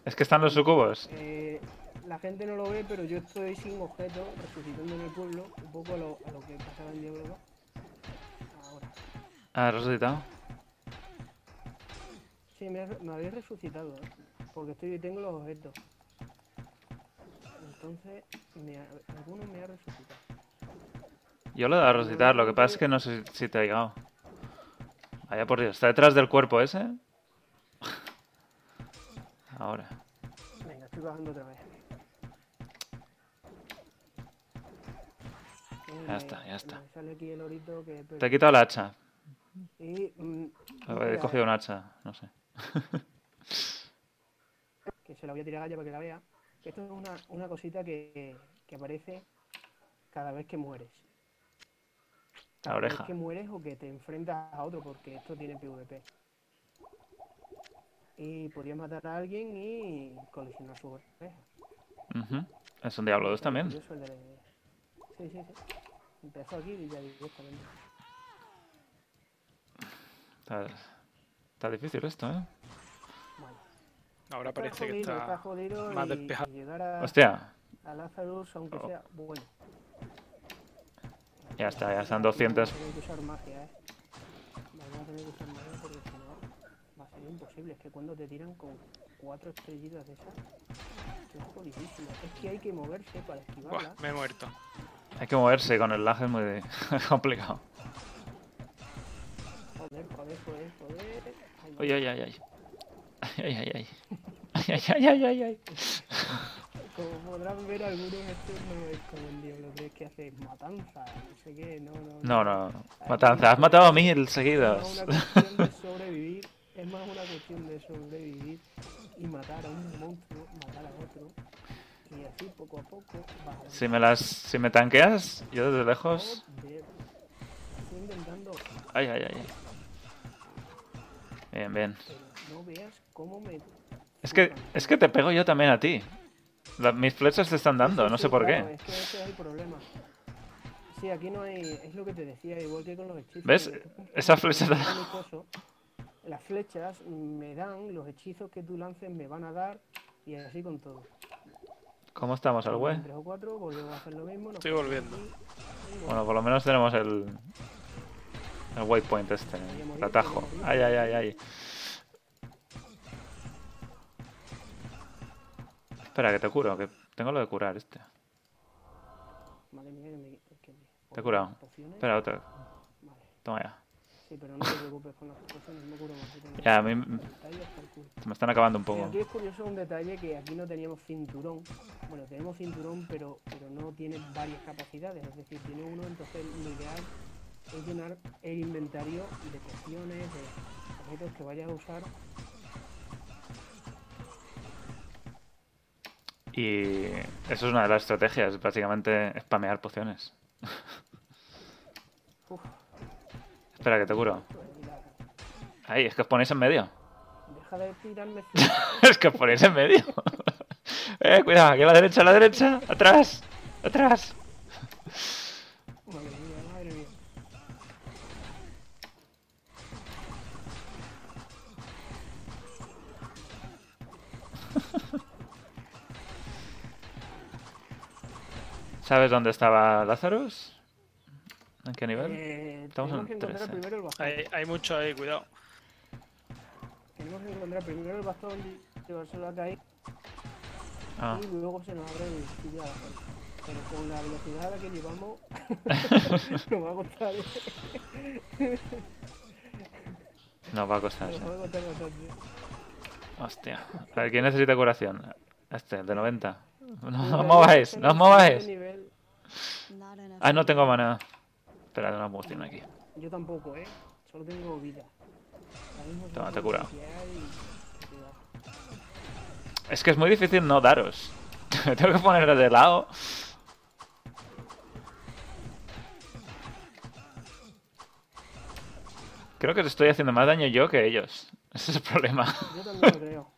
Es que están los sucubos. Eh, la gente no lo ve, pero yo estoy sin objeto, resucitando en el pueblo, un poco a lo, a lo que pasaba en Diablo 2. Ahora. ¿Ha resucitado? Sí, me, me habéis resucitado, ¿eh? Porque estoy, tengo los objetos. Entonces, me ha- alguno me ha resucitado. Yo lo he dado a resucitar, lo que pasa es que no sé si te ha llegado. Vaya por Dios, ¿está detrás del cuerpo ese? Ahora. Venga, estoy bajando otra vez. Ya está, ya está. Me sale aquí el orito que... Te he quitado el hacha. Y, mm, He cogido un hacha, no sé. que se la voy a tirar a ella para que la vea. que Esto es una, una cosita que, que aparece cada vez que mueres. La Cada vez oreja. que mueres o que te enfrentas a otro, porque esto tiene PvP. Y podrías matar a alguien y colisionar su oreja. Ujú. Es un Diablo 2 también. Sí, sí, sí. Empezó aquí y ya directamente. Está, está difícil esto, ¿eh? Bueno, Ahora está parece que jodido, está está jodido más despejado. y llegar a, Hostia, a Lazarus, aunque Oh. sea bueno. ya está, ya están Aquí 200. Vamos a tener que usar magia, ¿eh? Vamos a tener que usar magia porque si no va a ser imposible. Es que cuando te tiran con cuatro estrellitas de esas, es jodidísimo. Es que hay que moverse para esquivarla. Buah, me he muerto. Hay que moverse con el lag, es muy complicado. Joder, joder, joder, joder. Ay, Ay, ay, ay, ay. Ay, ay, ay. Ay, ay, ay, ay. Como podrán ver algunos, esto no es como en Diablo 3 que hace matanza, no sé qué, no, no. No. Has matado a mil Es más seguidos. una cuestión de sobrevivir, es más una cuestión de sobrevivir y matar a un monstruo, matar a otro, y así poco a poco vas Si me las. Si me tanqueas, yo desde lejos. Estoy intentando, Ay, ay, ay. Bien, bien. pero no veas cómo me... Es que, es que te pego yo también a ti. La- mis flechas te están dando, Sí, no sí, sé por claro, qué. Es que ese es el problema. Sí, aquí no hay. Es lo que te decía, igual que con los hechizos. ¿Ves? Esas flechas. Las flechas me dan, los hechizos que tú lances me van a dar, y así con todo. ¿Cómo estamos al web? Tres o cuatro, volvemos a hacer lo mismo. Estoy volviendo. Bueno, por lo menos tenemos el. El waypoint este, el atajo. Ay, ay, ay, ay. Espera, que te curo, que tengo lo de curar este. Madre mía, me... Te he curado. Espera, otra. Vale. Toma ya. Sí, pero no te preocupes con las pociones, me curo más. Ya, a mí me están acabando un poco. aquí es curioso un detalle que aquí no teníamos cinturón. Bueno, tenemos cinturón, pero, pero no tiene varias capacidades. Es decir, tiene uno, entonces lo ideal es llenar el inventario de pociones, de objetos que vayas a usar Y eso es una de las estrategias, básicamente spamear pociones. Espera, que te curo. Ahí, es que os ponéis en medio. Deja de tirarme. es que os ponéis en medio. eh, cuidado, aquí a la derecha, a la derecha. Atrás, atrás. ¿Sabes dónde estaba Lazarus? ¿En qué nivel? Eh, Estamos en que encontrar primero el bastón. Hay, hay, mucho ahí, cuidado. Tenemos que encontrar primero el bastón, llevárselo a caer. Ah. Y luego se nos abre el Pero con la velocidad a la que llevamos, nos va a costar. nos va a costar. Hostia. A ver, ¿quién necesita curación? Este, el de 90. No os mováis, no os mováis. Ah, no tengo mana. Espera, una poción aquí. Yo tampoco, eh. Solo tengo vida. Toma, te he curado. Es que es muy difícil no daros. Me tengo que poner de lado. Creo que te estoy haciendo más daño yo que ellos. Ese es el problema. Yo también lo creo.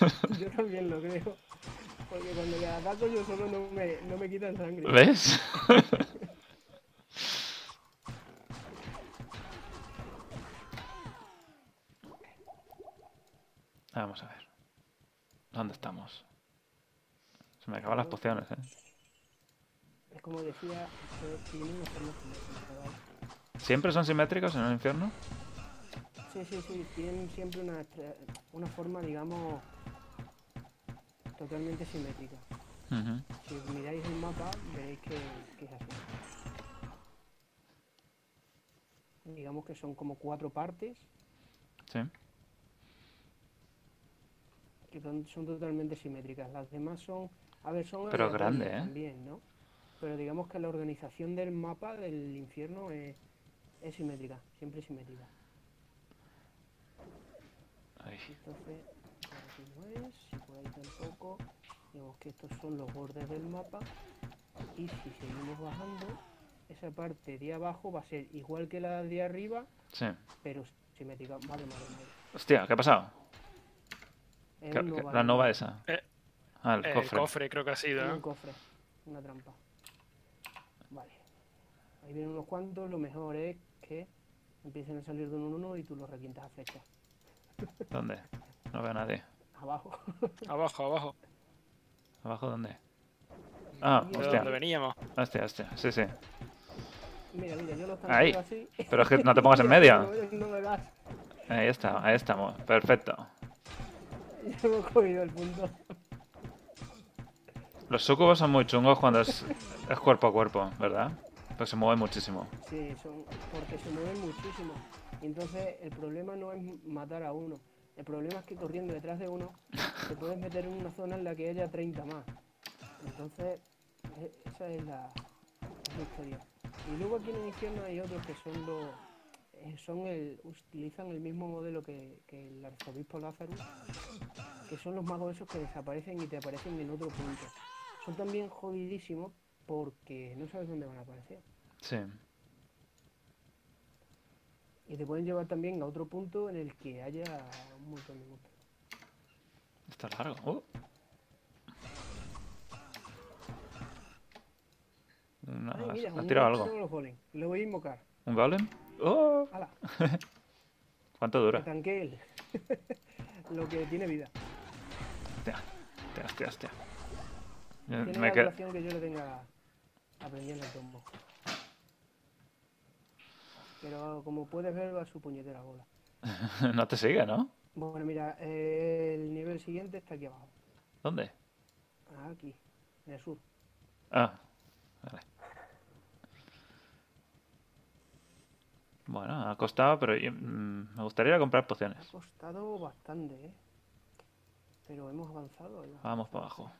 yo también lo creo. Porque cuando le ataco yo solo no me, no me quitan sangre. ¿Ves? Vamos a ver. ¿Dónde estamos? Se me acaban las pociones, ¿eh? Es como decía, tienen ¿Siempre son simétricos en el infierno? Sí, sí, sí. Tienen siempre una, una forma, digamos, totalmente simétrica. Si miráis el mapa, veréis que, es así. Digamos que son como cuatro partes. Sí. Que son, totalmente simétricas. Las demás son. A ver, son. Pero grande, ¿eh? También, ¿no? Pero digamos que la organización del mapa del infierno es, es simétrica, siempre simétrica. Entonces, aquí no es, si por ahí tampoco, digamos que estos son los bordes del mapa y si seguimos bajando, esa parte de abajo va a ser igual que la de arriba, sí. pero simétrica. Vale, vale, vale. Hostia, ¿qué ha pasado? la nova esa. Eh, ah, el, cofre. el cofre. creo que ha sido. Un cofre, una trampa. Vale. Ahí vienen unos cuantos, lo mejor es que empiecen a salir de uno en uno y tú los requientas a flecha. ¿Dónde? No veo a nadie. Abajo. abajo, abajo. ¿Abajo dónde? Ah, hostia. ¿Dónde veníamos? Hostia, hostia, sí, sí. Mira, mira, yo lo Ahí. así. Pero es que no te pongas en medio. no me das. Ahí está, ahí estamos. Perfecto. Ya hemos cogido el punto. Los sucubos son muy chungos cuando es, es cuerpo a cuerpo, ¿verdad? Pues se mueven muchísimo. Sí, son porque se mueven muchísimo. Entonces el problema no es matar a uno. El problema es que corriendo detrás de uno te puedes meter en una zona en la que haya 30 más. Entonces e, esa es la, historia. Y luego aquí en el infierno hay otros que son los eh, son el, utilizan el mismo modelo que, que el arzobispo Lázaro, que son los magos esos que desaparecen y te aparecen en otro punto. Son también jodidísimos porque no sabes dónde van a aparecer. Sí. Y te pueden llevar también a otro punto en el que haya un montón de monstruos. Está largo. Uh. Una- Ay, mira, has tirado algo. los golem. Lo voy a invocar. ¿Un golem? ¡Oh! ¡Hala! ¿Cuánto Que dura? tanque él. Lo que tiene vida. Hostia, hostia, hostia, hostia. Tiene Me la duración que yo le tenga aprendiendo el tombo. Pero como puedes ver, va a su puñetera bola. no te sigue, ¿no? Bueno, mira, eh, el nivel siguiente está aquí abajo. ¿Dónde? Aquí, en el sur. Ah, vale. Bueno, ha costado, pero yo- mm, me gustaría ir a comprar Ha pociones. costado bastante, ¿eh? Pero hemos avanzado. ya. Vamos para abajo.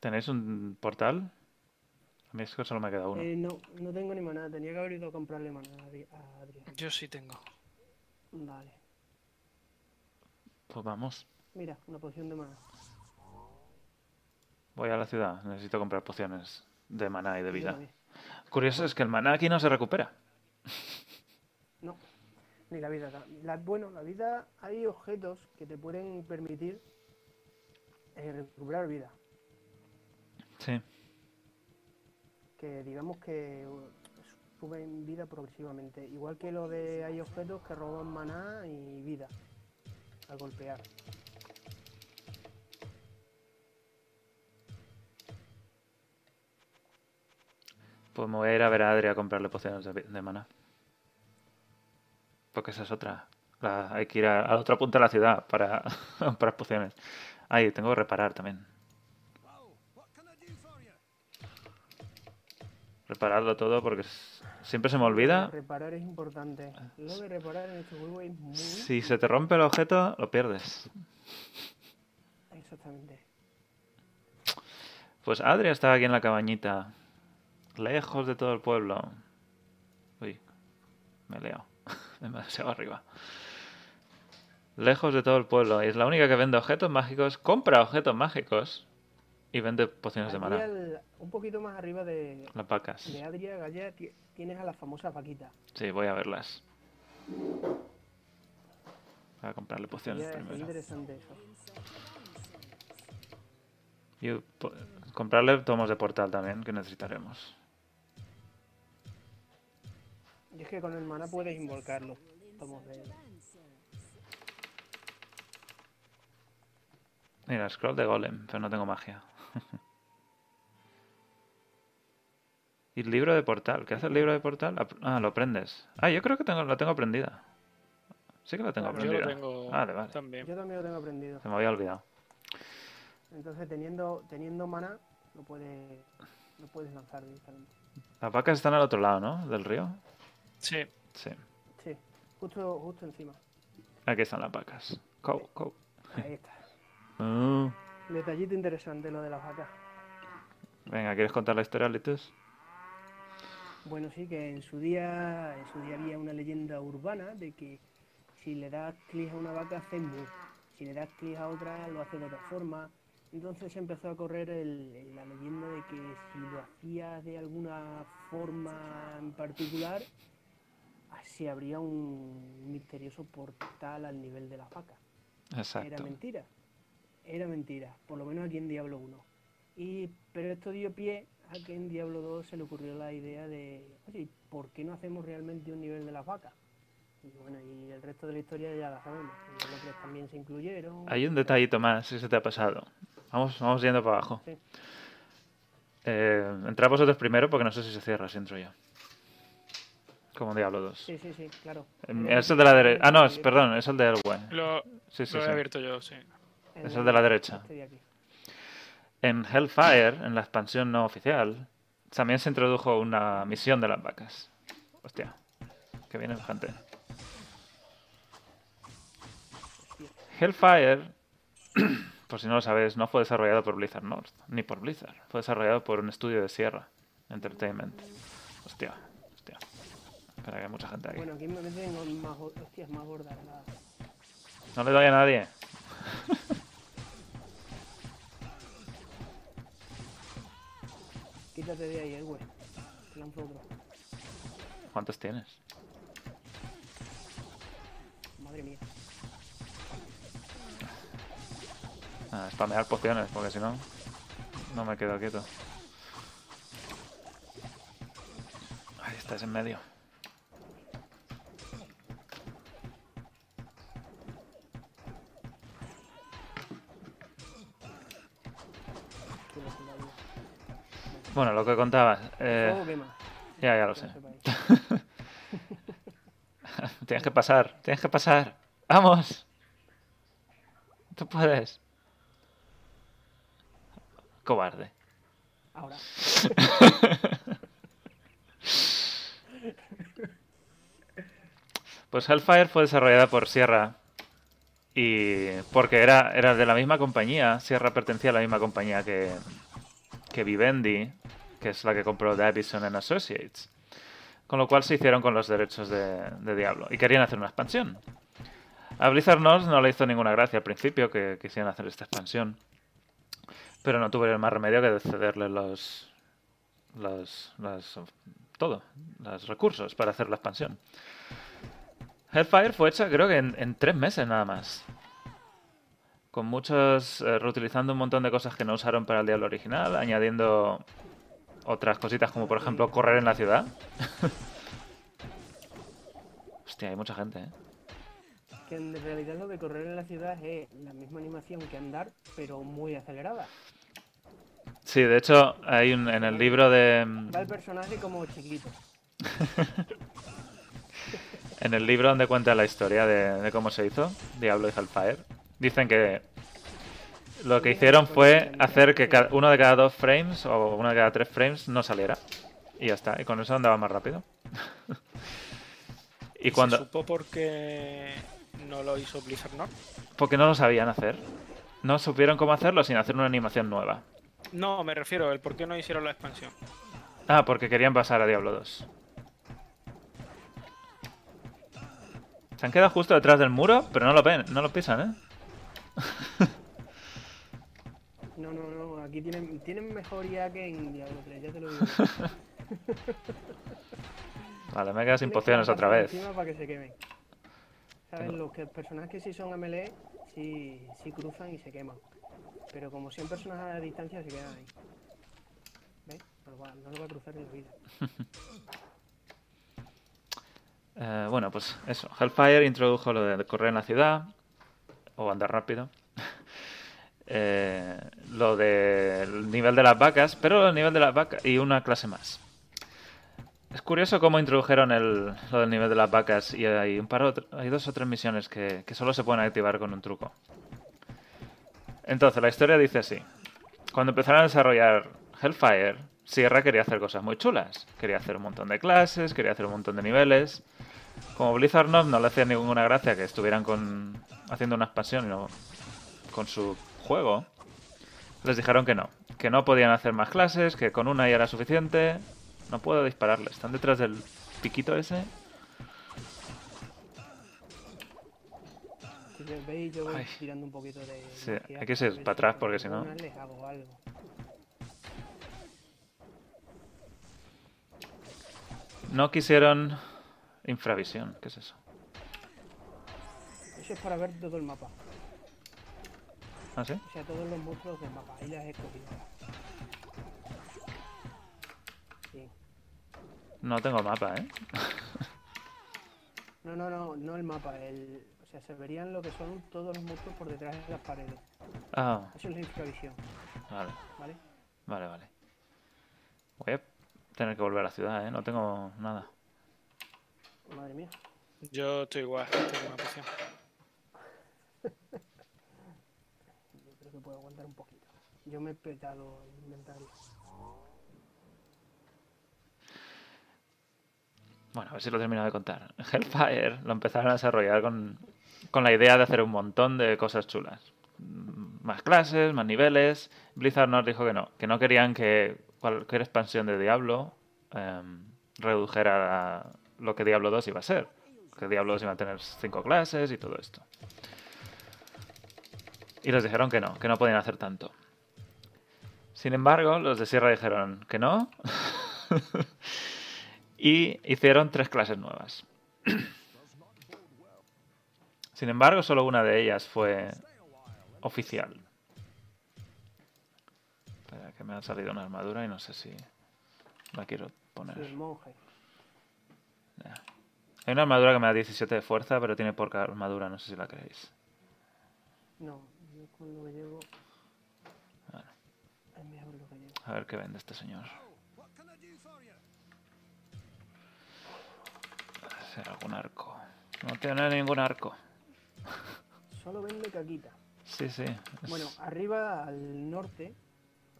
¿Tenéis un portal? A mí es que solo me queda uno. Eh, no, no tengo ni maná. Tenía que haber ido a comprarle maná a Adri- a Adrián. Yo sí tengo. Vale. Pues vamos. Mira, una poción de maná. Voy a la ciudad. Necesito comprar pociones de maná y de vida. Curioso es que el maná aquí no se recupera. No, ni la vida. La, bueno, la vida, hay objetos que te pueden permitir eh, recuperar vida. Sí. Que digamos que uh, suben vida progresivamente. Igual que lo de hay objetos que roban maná y vida al golpear. Pues me voy a ir a ver a Adri a comprarle pociones de, de maná. Porque esa es otra. Hay que ir a, a la otra punta de la ciudad para comprar pociones. Ahí, tengo que reparar también. Repararlo todo porque siempre se me olvida. Reparar es importante. Lo de reparar en este juego es muy... Si se te rompe el objeto, lo pierdes. Exactamente. Pues Adri estaba aquí en la cabañita. Lejos de todo el pueblo. Uy, me liado. Demasiado arriba. Lejos de todo el pueblo. Y es la única que vende objetos mágicos. Compra objetos mágicos. Y vende pociones de maná. un poquito más arriba de, Las vacas. de Adria Galla ti- tienes a las famosas vaquitas. Sí, voy a verlas. Voy a comprarle pociones sería primero. interesante eso. Y comprarle tomos de portal también, que necesitaremos. Y es que con el maná puedes involucrarlo. Tomos de... Mira, scroll de golem, pero no tengo magia. ¿Y el libro de portal? ¿Qué hace el libro de portal? Ah, lo aprendes. Ah, yo creo que tengo, la tengo aprendida. Sí que la tengo Claro, Yo aprendida. lo tengo Vale, vale. también. Yo también lo tengo aprendido. Se me había olvidado. Entonces teniendo teniendo maná lo puedes lo puedes lanzar directamente. Las vacas están al otro lado, ¿no? Del río. Sí. Sí. Sí, justo justo encima. Aquí están las vacas. Cow, cow. Ahí está. Ah. Detallito interesante lo de las vacas. Venga, ¿quieres contar la historia, Litus? Bueno, sí, que en su día, en su día había una leyenda urbana de que si le das clic a una vaca hace mu, si le das clic a otra lo hace de otra forma. Entonces empezó a correr el- la leyenda de que si lo hacías de alguna forma en particular, así habría un misterioso portal al nivel de las vacas. Era Exacto. mentira. Era mentira, por lo menos aquí en Diablo 1. Y, pero esto dio pie a que en Diablo 2 se le ocurrió la idea de, oye, ¿por qué no hacemos realmente un nivel de las vacas? Y bueno, y el resto de la historia ya la sabemos. Los otros también se incluyeron. Hay un detallito más, si se te ha pasado. Vamos, vamos yendo para abajo. Sí. Eh, entrad vosotros primero porque no sé si se cierra si entro yo. Como en Diablo 2. Sí, sí, sí, claro. Pero- Es el de la derecha. Ah, no, es, perdón, es el del web. Lo, Sí, sí, lo he sí. abierto yo, sí. Es el de la derecha. Este de aquí. En Hellfire, en la expansión no oficial, también se introdujo una misión de las vacas. Hostia, que viene la gente. Hellfire, por si no lo sabéis, no fue desarrollado por Blizzard North, ni por Blizzard. Fue desarrollado por un estudio de Sierra Entertainment. Hostia, hostia. Espera, que hay mucha gente aquí. Bueno, aquí me meten con más, hostias, más gordas. No le doy a nadie. Quítate de ahí, el güey. Te lanzo otro. ¿Cuántos tienes? Madre mía. Ah, spamear pociones, porque si no... no me quedo quieto. Ahí estás en medio. Bueno, lo que contabas. Eh, ya, ya lo sé. tienes que pasar, tienes que pasar. ¡Vamos! Tú puedes. Cobarde. Ahora. pues Hellfire fue desarrollada por Sierra. Y porque era, era de la misma compañía. Sierra pertenecía a la misma compañía que, que Vivendi, que es la que compró Davison and Associates. Con lo cual se hicieron con los derechos de, Diablo. Y querían hacer una expansión. A Blizzard North no le hizo ninguna gracia al principio que quisieran hacer esta expansión. Pero no tuvieron más remedio que cederle los, los, todo, los recursos para hacer la expansión. Hellfire fue hecha creo que en, tres meses nada más. Con muchos, eh, reutilizando un montón de cosas que no usaron para el Diablo original, añadiendo otras cositas como por ejemplo correr en la ciudad. Hostia, hay mucha gente, ¿eh? Que en realidad lo de correr en la ciudad es la misma animación que andar, pero muy acelerada. Sí, de hecho, hay un, en el libro de... Va el personaje como chiquito. en el libro donde cuenta la historia de, de cómo se hizo Diablo y Hellfire, dicen que lo que hicieron fue hacer que uno de cada dos frames o uno de cada tres frames no saliera. Y ya está. Y con eso andaba más rápido. y cuando... ¿Se supo por qué no lo hizo Blizzard no? Porque no lo sabían hacer. No supieron cómo hacerlo sin hacer una animación nueva. No, me refiero el por qué no hicieron la expansión. Ah, porque querían pasar a Diablo 2. Se han quedado justo detrás del muro, pero no lo ven, no lo pisan, ¿eh? No, no, no, aquí tienen, tienen mejoría que en Diablo 3, ya te lo digo. vale, me quedas sin pociones otra vez. Para que se quemen. ¿Sabes? Los que, personajes que sí son melee, sí, sí cruzan y se queman. Pero como 100 personas a la distancia se quedan ahí. ¿Ves? no lo va a cruzar en la vida. eh, bueno, pues eso. Hellfire introdujo lo de correr en la ciudad o andar rápido. Eh, lo del nivel de las vacas, pero el nivel de las vacas y una clase más. Es curioso cómo introdujeron el, lo del nivel de las vacas y hay, un par hay dos o tres misiones que, que solo se pueden activar con un truco. Entonces, la historia dice así. Cuando empezaron a desarrollar Hellfire, Sierra quería hacer cosas muy chulas. Quería hacer un montón de clases, quería hacer un montón de niveles. Como Blizzard no, no le hacía ninguna gracia que estuvieran con, haciendo una expansión no, con su juego, les dijeron que no, que no podían hacer más clases, que con una ya era suficiente. No puedo dispararle, están detrás del piquito ese. yo voy tirando un poquito de. Sí, hay que ser para atrás porque si no. No quisieron infravisión, ¿qué es eso? Eso es para ver todo el mapa. ¿Ah, sí? O sea, todos los monstruos del mapa, ahí las he cogido. Sí. No tengo mapa, ¿eh? no, no, no, no el mapa, el... O sea, se verían lo que son todos los monstruos por detrás de las paredes. Ah. Eso es la infravisión. Vale. ¿Vale? Vale, vale. Voy a tener que volver a la ciudad, ¿eh? No tengo nada. Madre mía. Yo estoy igual, tengo una poción. puedo aguantar un poquito. Yo me he petado el inventario. Bueno, a ver si lo termino de contar. Hellfire lo empezaron a desarrollar con, con la idea de hacer un montón de cosas chulas. Más clases, más niveles. Blizzard nos dijo que no, que no querían que cualquier expansión de Diablo em, redujera lo que Diablo 2 iba a ser. Que Diablo 2 iba a tener cinco clases y todo esto. Y les dijeron que no, que no podían hacer tanto. Sin embargo, los de Sierra dijeron que no. y hicieron tres clases nuevas. Sin embargo, solo una de ellas fue oficial. Espera, que me ha salido una armadura y no sé si la quiero poner. Sí, el monje. Ya. Hay una armadura que me da 17 de fuerza, pero tiene poca armadura, no sé si la queréis. No, yo con lo que llevo Bueno, es mejor lo que llevo. a ver qué vende este señor. Sí, algún arco. No tiene ningún arco. Solo vende caquita. Sí, sí. es- Bueno, arriba al norte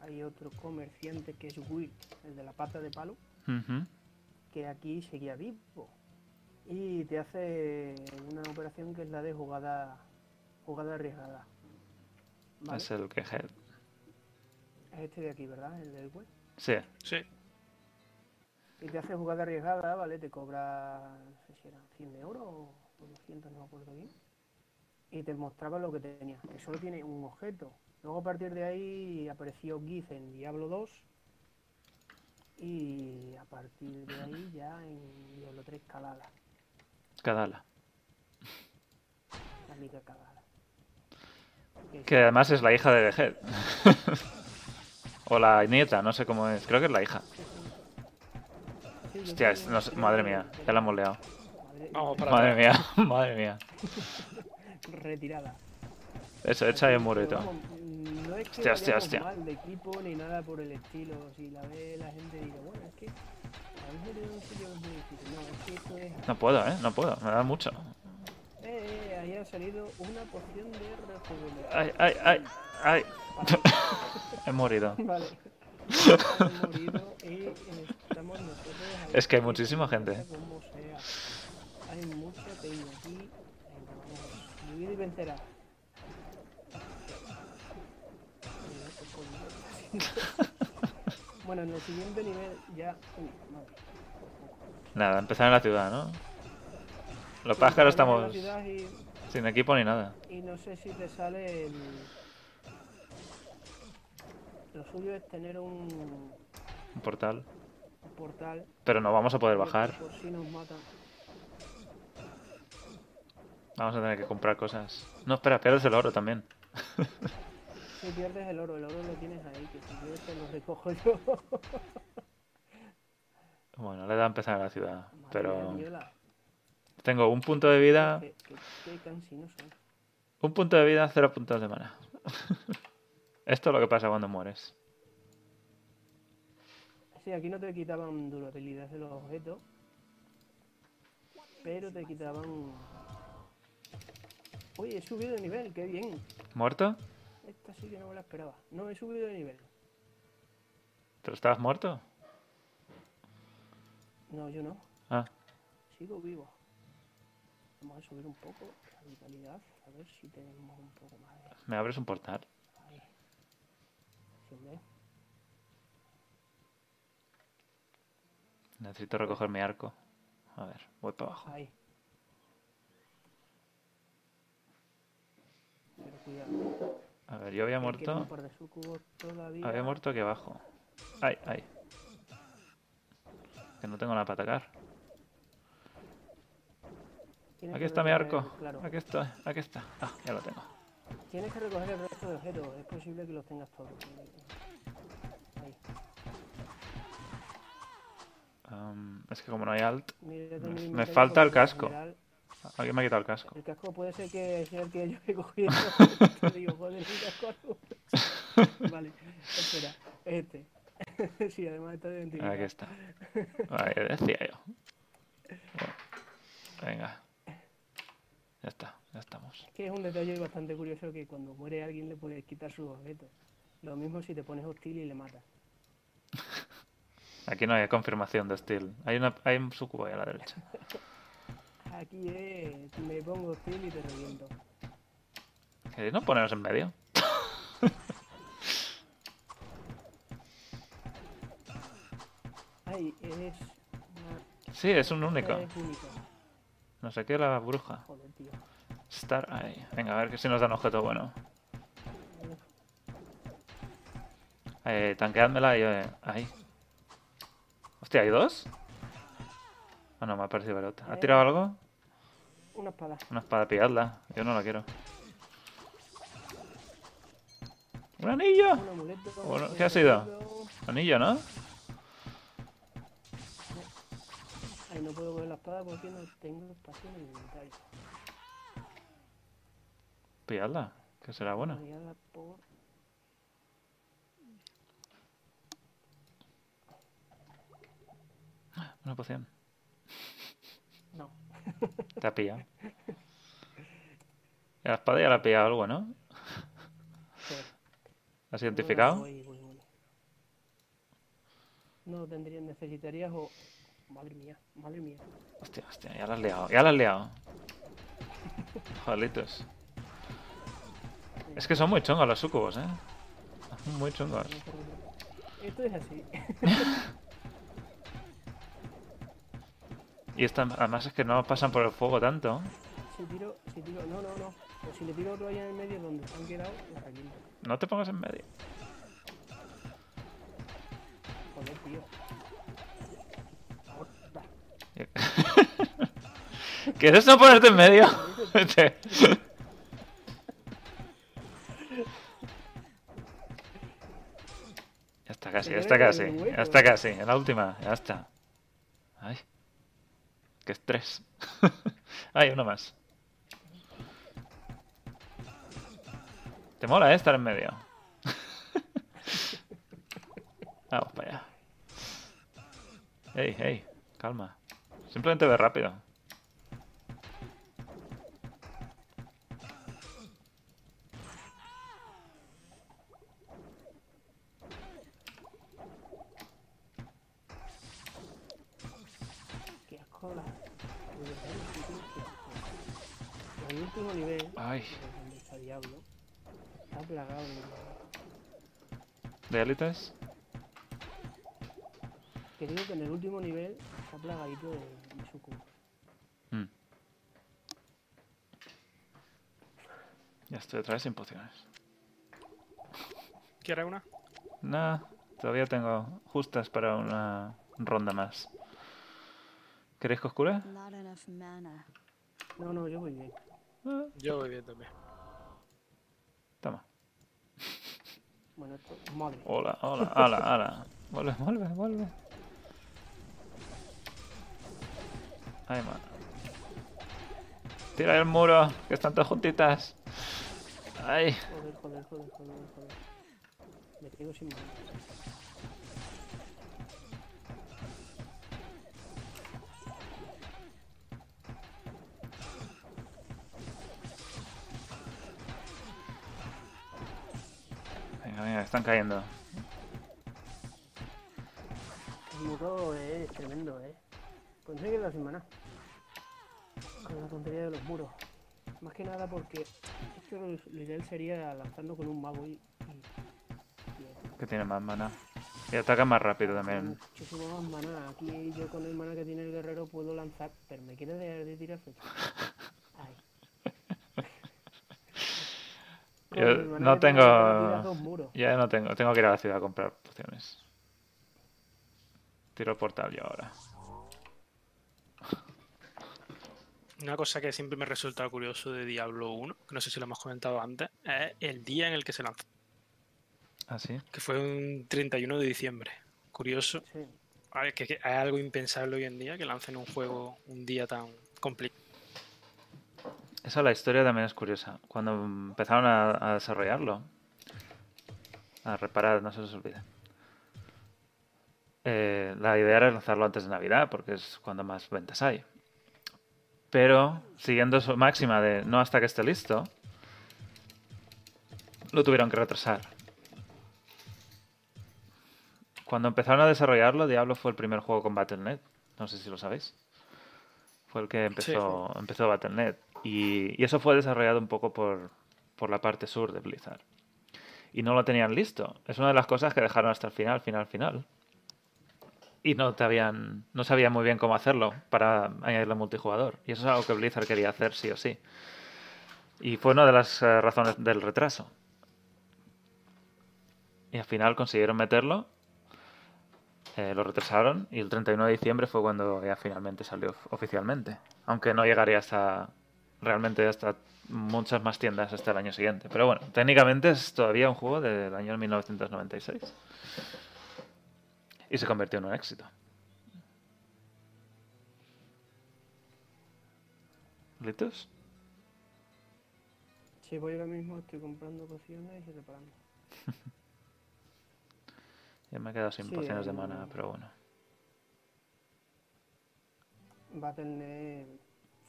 hay otro comerciante que es Will, el de la pata de palo, Ujú. Que aquí seguía vivo. Y te hace una operación que es la de jugada jugada arriesgada. ¿Vale? Es el que head. Es este de aquí, ¿verdad? El del web. Sí. Sí. Y te hace jugada arriesgada, ¿vale? Te cobra, no sé si eran 100 de oro o 200, no me acuerdo bien. Y te mostraba lo que tenía, que solo tiene un objeto. Luego a partir de ahí apareció Giz en Diablo 2. Y a partir de ahí ya en Diablo 3 Calada, Cadala. la amiga Calada. Que Que además es la hija de The Head. o la nieta, no sé cómo es. Creo que es la hija. sí, Hostia, es- no sé- madre mía, ya la hemos liado. Madre- Vamos para Madre atrás. mía, madre mía. retirada. Eso, echa murito. vamos, no es que Hostia, hostia, mal de equipo ni nada por el estilo. Si la ve la gente dice, bueno, es que habéis metido en un sitio es muy difícil. No, es que esto es... No puedo, ¿eh? No puedo, me da mucho. Eh, eh, ahí ha salido una poción de rejuvenecimiento. Ay, ay, ay, ay. He morido. Vale. Hemos morido y eh, estamos nosotros Es que hay muchísima gente. Como sea. Hay mucha peña aquí. Vivir y vencerá. Bueno, en el siguiente nivel ya. Nada, empezar en la ciudad, ¿no? Los Sí, pájaros estamos Y, sin equipo ni nada. y no sé si te sale el. Lo suyo es tener un Un portal. un portal. Pero no vamos a poder bajar. Por si nos matan. Vamos a tener que comprar cosas. No, espera, pierdes el oro también. Si pierdes el oro, el oro lo tienes ahí, que si quieres te lo recojo yo. Bueno, le da a empezar en la ciudad. Madre Pero tengo un punto de vida. Qué, qué, qué cansinos son. Un punto de vida, cero puntos de mana. Esto es lo que pasa cuando mueres. Sí, aquí no te quitaban durabilidad de los objetos, pero te quitaban... Oye, he subido de nivel, qué bien. ¿Muerto? Esta sí que no me la esperaba. No, he subido de nivel. ¿Pero estabas muerto? No, yo no. Ah, Sigo vivo. Vamos a subir un poco la vitalidad, a ver si tenemos un poco más de... ¿me abres un portal? Ahí. Sí. Necesito recoger mi arco. A ver, voy para abajo. Ahí. Pero cuidado. A ver, yo había muerto. Había muerto aquí abajo. Ay, ay. Que no tengo nada para atacar. Aquí está mi arco. Claro. Aquí está, aquí está. Ah, ya lo tengo. Tienes que recoger el resto de objetos. Es posible que los tengas todos. Ahí. Am, es que como no hay alt, Me- me falta el casco. general, alguien me ha quitado el casco. El casco puede ser que sea el que yo he cogido. Te digo, joder, el casco. Vale, espera. Este. sí, además está identificado. Aquí está. Ahí decía yo. Bueno, venga. Ya está, ya estamos. Que es un detalle bastante curioso que cuando muere alguien le puedes quitar sus objetos. Lo mismo si te pones hostil y le matas. Aquí no hay confirmación de hostil. Hay, una, hay un sucubo ahí a la derecha. Aquí es, me pongo hostil y te reviento. ¿Queréis no poneros en medio? Ay, es una... Sí, es un único. Es. No sé qué, la bruja. Joder, tío. Star ahí. Venga, a ver que si nos dan objeto bueno. Eh, tanqueádmela y... eh, ahí. Hostia, ¿hay dos? Ah, no, me ha parecido ver otra. ¿Ha tirado algo? Una espada. Una espada, pilladla. Yo no la quiero. ¿Un anillo? Un amuleto. Un ¿qué ha sido? Anillo, ¿no? Ay, no puedo coger la espada porque no tengo espacio en el inventario. Pilladla, que será buena. Por... Una poción. Te ha pillado. Y la espada ya la ha pillado algo, ¿no? Espera. ¿Has identificado? voy, voy, voy. No, tendría, necesitarías o... Madre mía, madre mía. Hostia, hostia, ya la has liado, ya la has liado. Jodelitos. Es que son muy chungos los sucubos, ¿eh? Son Muy chungos. Esto es así. Y esta, además es que no pasan por el fuego tanto. si tiro, si tiro, no, no, no. Pero si le tiro otro allá en el medio donde han quedado, los reviento. No te pongas en medio. Joder, tío. ¿Quieres no ponerte en medio? Ya está casi, ya está casi, ya está casi, en la última, ya está. Ay, qué estrés. Ay, uno más. ¿Te mola eh, estar en medio? Vamos para allá. Ey, ey, calma. Simplemente ve rápido. Último nivel, Ay, donde está Diablo, está plagado de... ¿de élites? Que digo que en el último nivel está plagadito de, de sucubos. Mm. Ya estoy otra vez sin pociones. ¿Quieres una? Nah, todavía tengo justas para una ronda más. ¿Queréis que os cure? No, no, yo voy bien. Yo voy bien también. toma. Bueno, esto, madre. Hola, hola, hola, hola. Vuelve, vuelve, vuelve. Ay, ma. Tira el muro, que están todas juntitas. Ay, Joder, joder, joder, joder, joder. Me quedo sin mano. Están cayendo. El muro es tremendo, eh. Pues no hay que la semana. Con la tontería de los muros. Más que nada porque esto lo, ideal sería lanzando con un mago y, y- y Que tiene más mana. Y ataca más rápido también. muchísimo más mana. Aquí yo con el mana que tiene el guerrero puedo lanzar, pero me quiere dejar de tirar flecha. Ay. Con Yo no tengo-. Ya no tengo, tengo que ir a la ciudad a comprar pociones. Tiro el portal yo ahora. Una cosa que siempre me resulta curioso de Diablo 1, que no sé si lo hemos comentado antes, es el día en el que se lanzó, ¿Ah, sí? que fue un 31 de diciembre. Curioso. Sí. A ver, que, que es algo impensable hoy en día que lancen un juego un día tan complicado. Esa la historia también es curiosa. Cuando empezaron a, a desarrollarlo, a reparar, no se os olvide. Eh, la idea era lanzarlo antes de Navidad, porque es cuando más ventas hay. Pero, siguiendo su máxima de no hasta que esté listo, lo tuvieron que retrasar. Cuando empezaron a desarrollarlo, Diablo fue el primer juego con Battle.net. No sé si lo sabéis. Fue el que empezó, empezó Battle.net. Y, eso fue desarrollado un poco por, por la parte sur de Blizzard. Y no lo tenían listo. Es una de las cosas que dejaron hasta el final, final, final. Y no te habían, no sabían muy bien cómo hacerlo para añadirle multijugador. Y eso es algo que Blizzard quería hacer sí o sí. Y fue una de las eh, razones del retraso. Y al final consiguieron meterlo. eh, lo retrasaron y el 31 de diciembre fue cuando ya finalmente salió of- oficialmente. Aunque no llegaría hasta realmente hasta muchas más tiendas hasta el año siguiente. Pero bueno, técnicamente es todavía un juego del año 1996. Y se convirtió en un éxito. ¿Listos? Sí, voy ahora mismo, estoy comprando pociones y reparando. ya me he quedado sin pociones de mana, pero bueno. Battle.net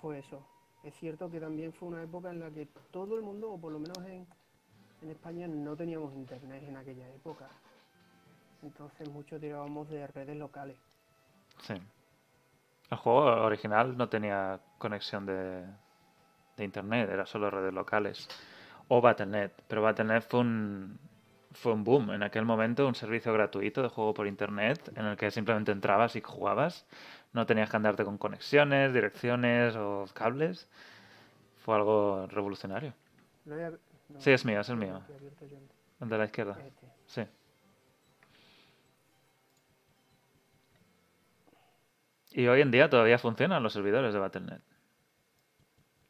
fue eso. Es cierto que también fue una época en la que todo el mundo, o por lo menos en, en España, no teníamos internet en aquella época. Entonces muchos tirábamos de redes locales. Sí. El juego original no tenía conexión de, de internet, era solo redes locales. O Battle.net. Pero Battle.net fue un, fue un boom en aquel momento, un servicio gratuito de juego por internet en el que simplemente entrabas y jugabas. No tenías que andarte con conexiones, direcciones o cables. Fue algo revolucionario. sí, es mío, es el mío. El de la izquierda. Este. Sí. Y hoy en día todavía funcionan los servidores de Battle.net.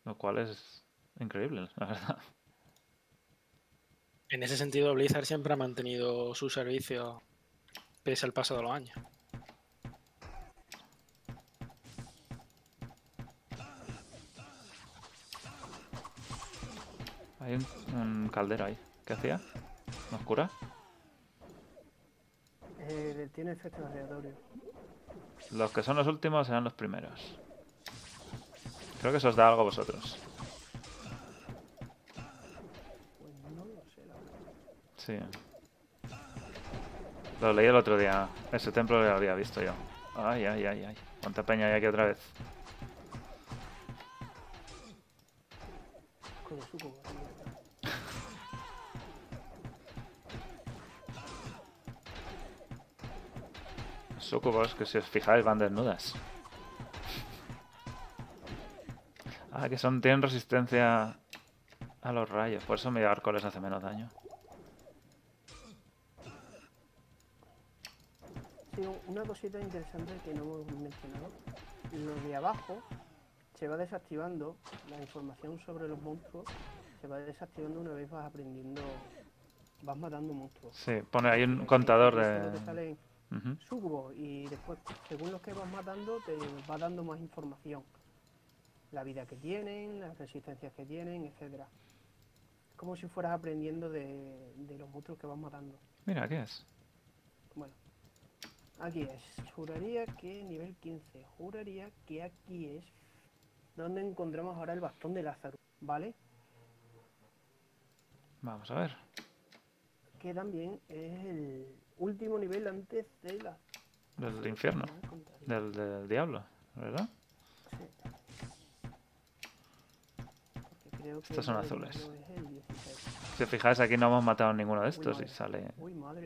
Lo cual es increíble, la verdad. En ese sentido, Blizzard siempre ha mantenido su servicio pese al paso de los años. Hay un, caldero ahí. ¿Qué hacía? ¿Nos cura? Eh, tiene efecto aleatorio. Los que son los últimos serán los primeros. Creo que eso os da algo a vosotros. Sí. Lo leí el otro día. Ese templo lo había visto yo. Ay, ay, ay, ay. ¿Cuánta peña hay aquí otra vez? Sucubos que si os fijáis van desnudas. Ah, que son tienen resistencia a los rayos. Por eso mi arco les hace menos daño. una cosita interesante que no hemos mencionado. Lo de abajo se va desactivando la información sobre los monstruos. Se va desactivando una vez vas aprendiendo, vas matando monstruos. Sí, pone ahí un contador de... Te y después, según los que vas matando, te va dando más información. La vida que tienen, las resistencias que tienen, etcétera Como si fueras aprendiendo de, de los monstruos que vas matando. Mira, ¿qué es? Bueno, Aquí es. Juraría que nivel 15. Juraría que aquí es donde encontramos ahora el bastón de Lázaro. ¿Vale? Vamos a ver. Que también es el último nivel antes de la... Del infierno. Del, del diablo, ¿verdad? Sí. Estos son azules. Si os fijáis, aquí no hemos matado ninguno de estos y sale,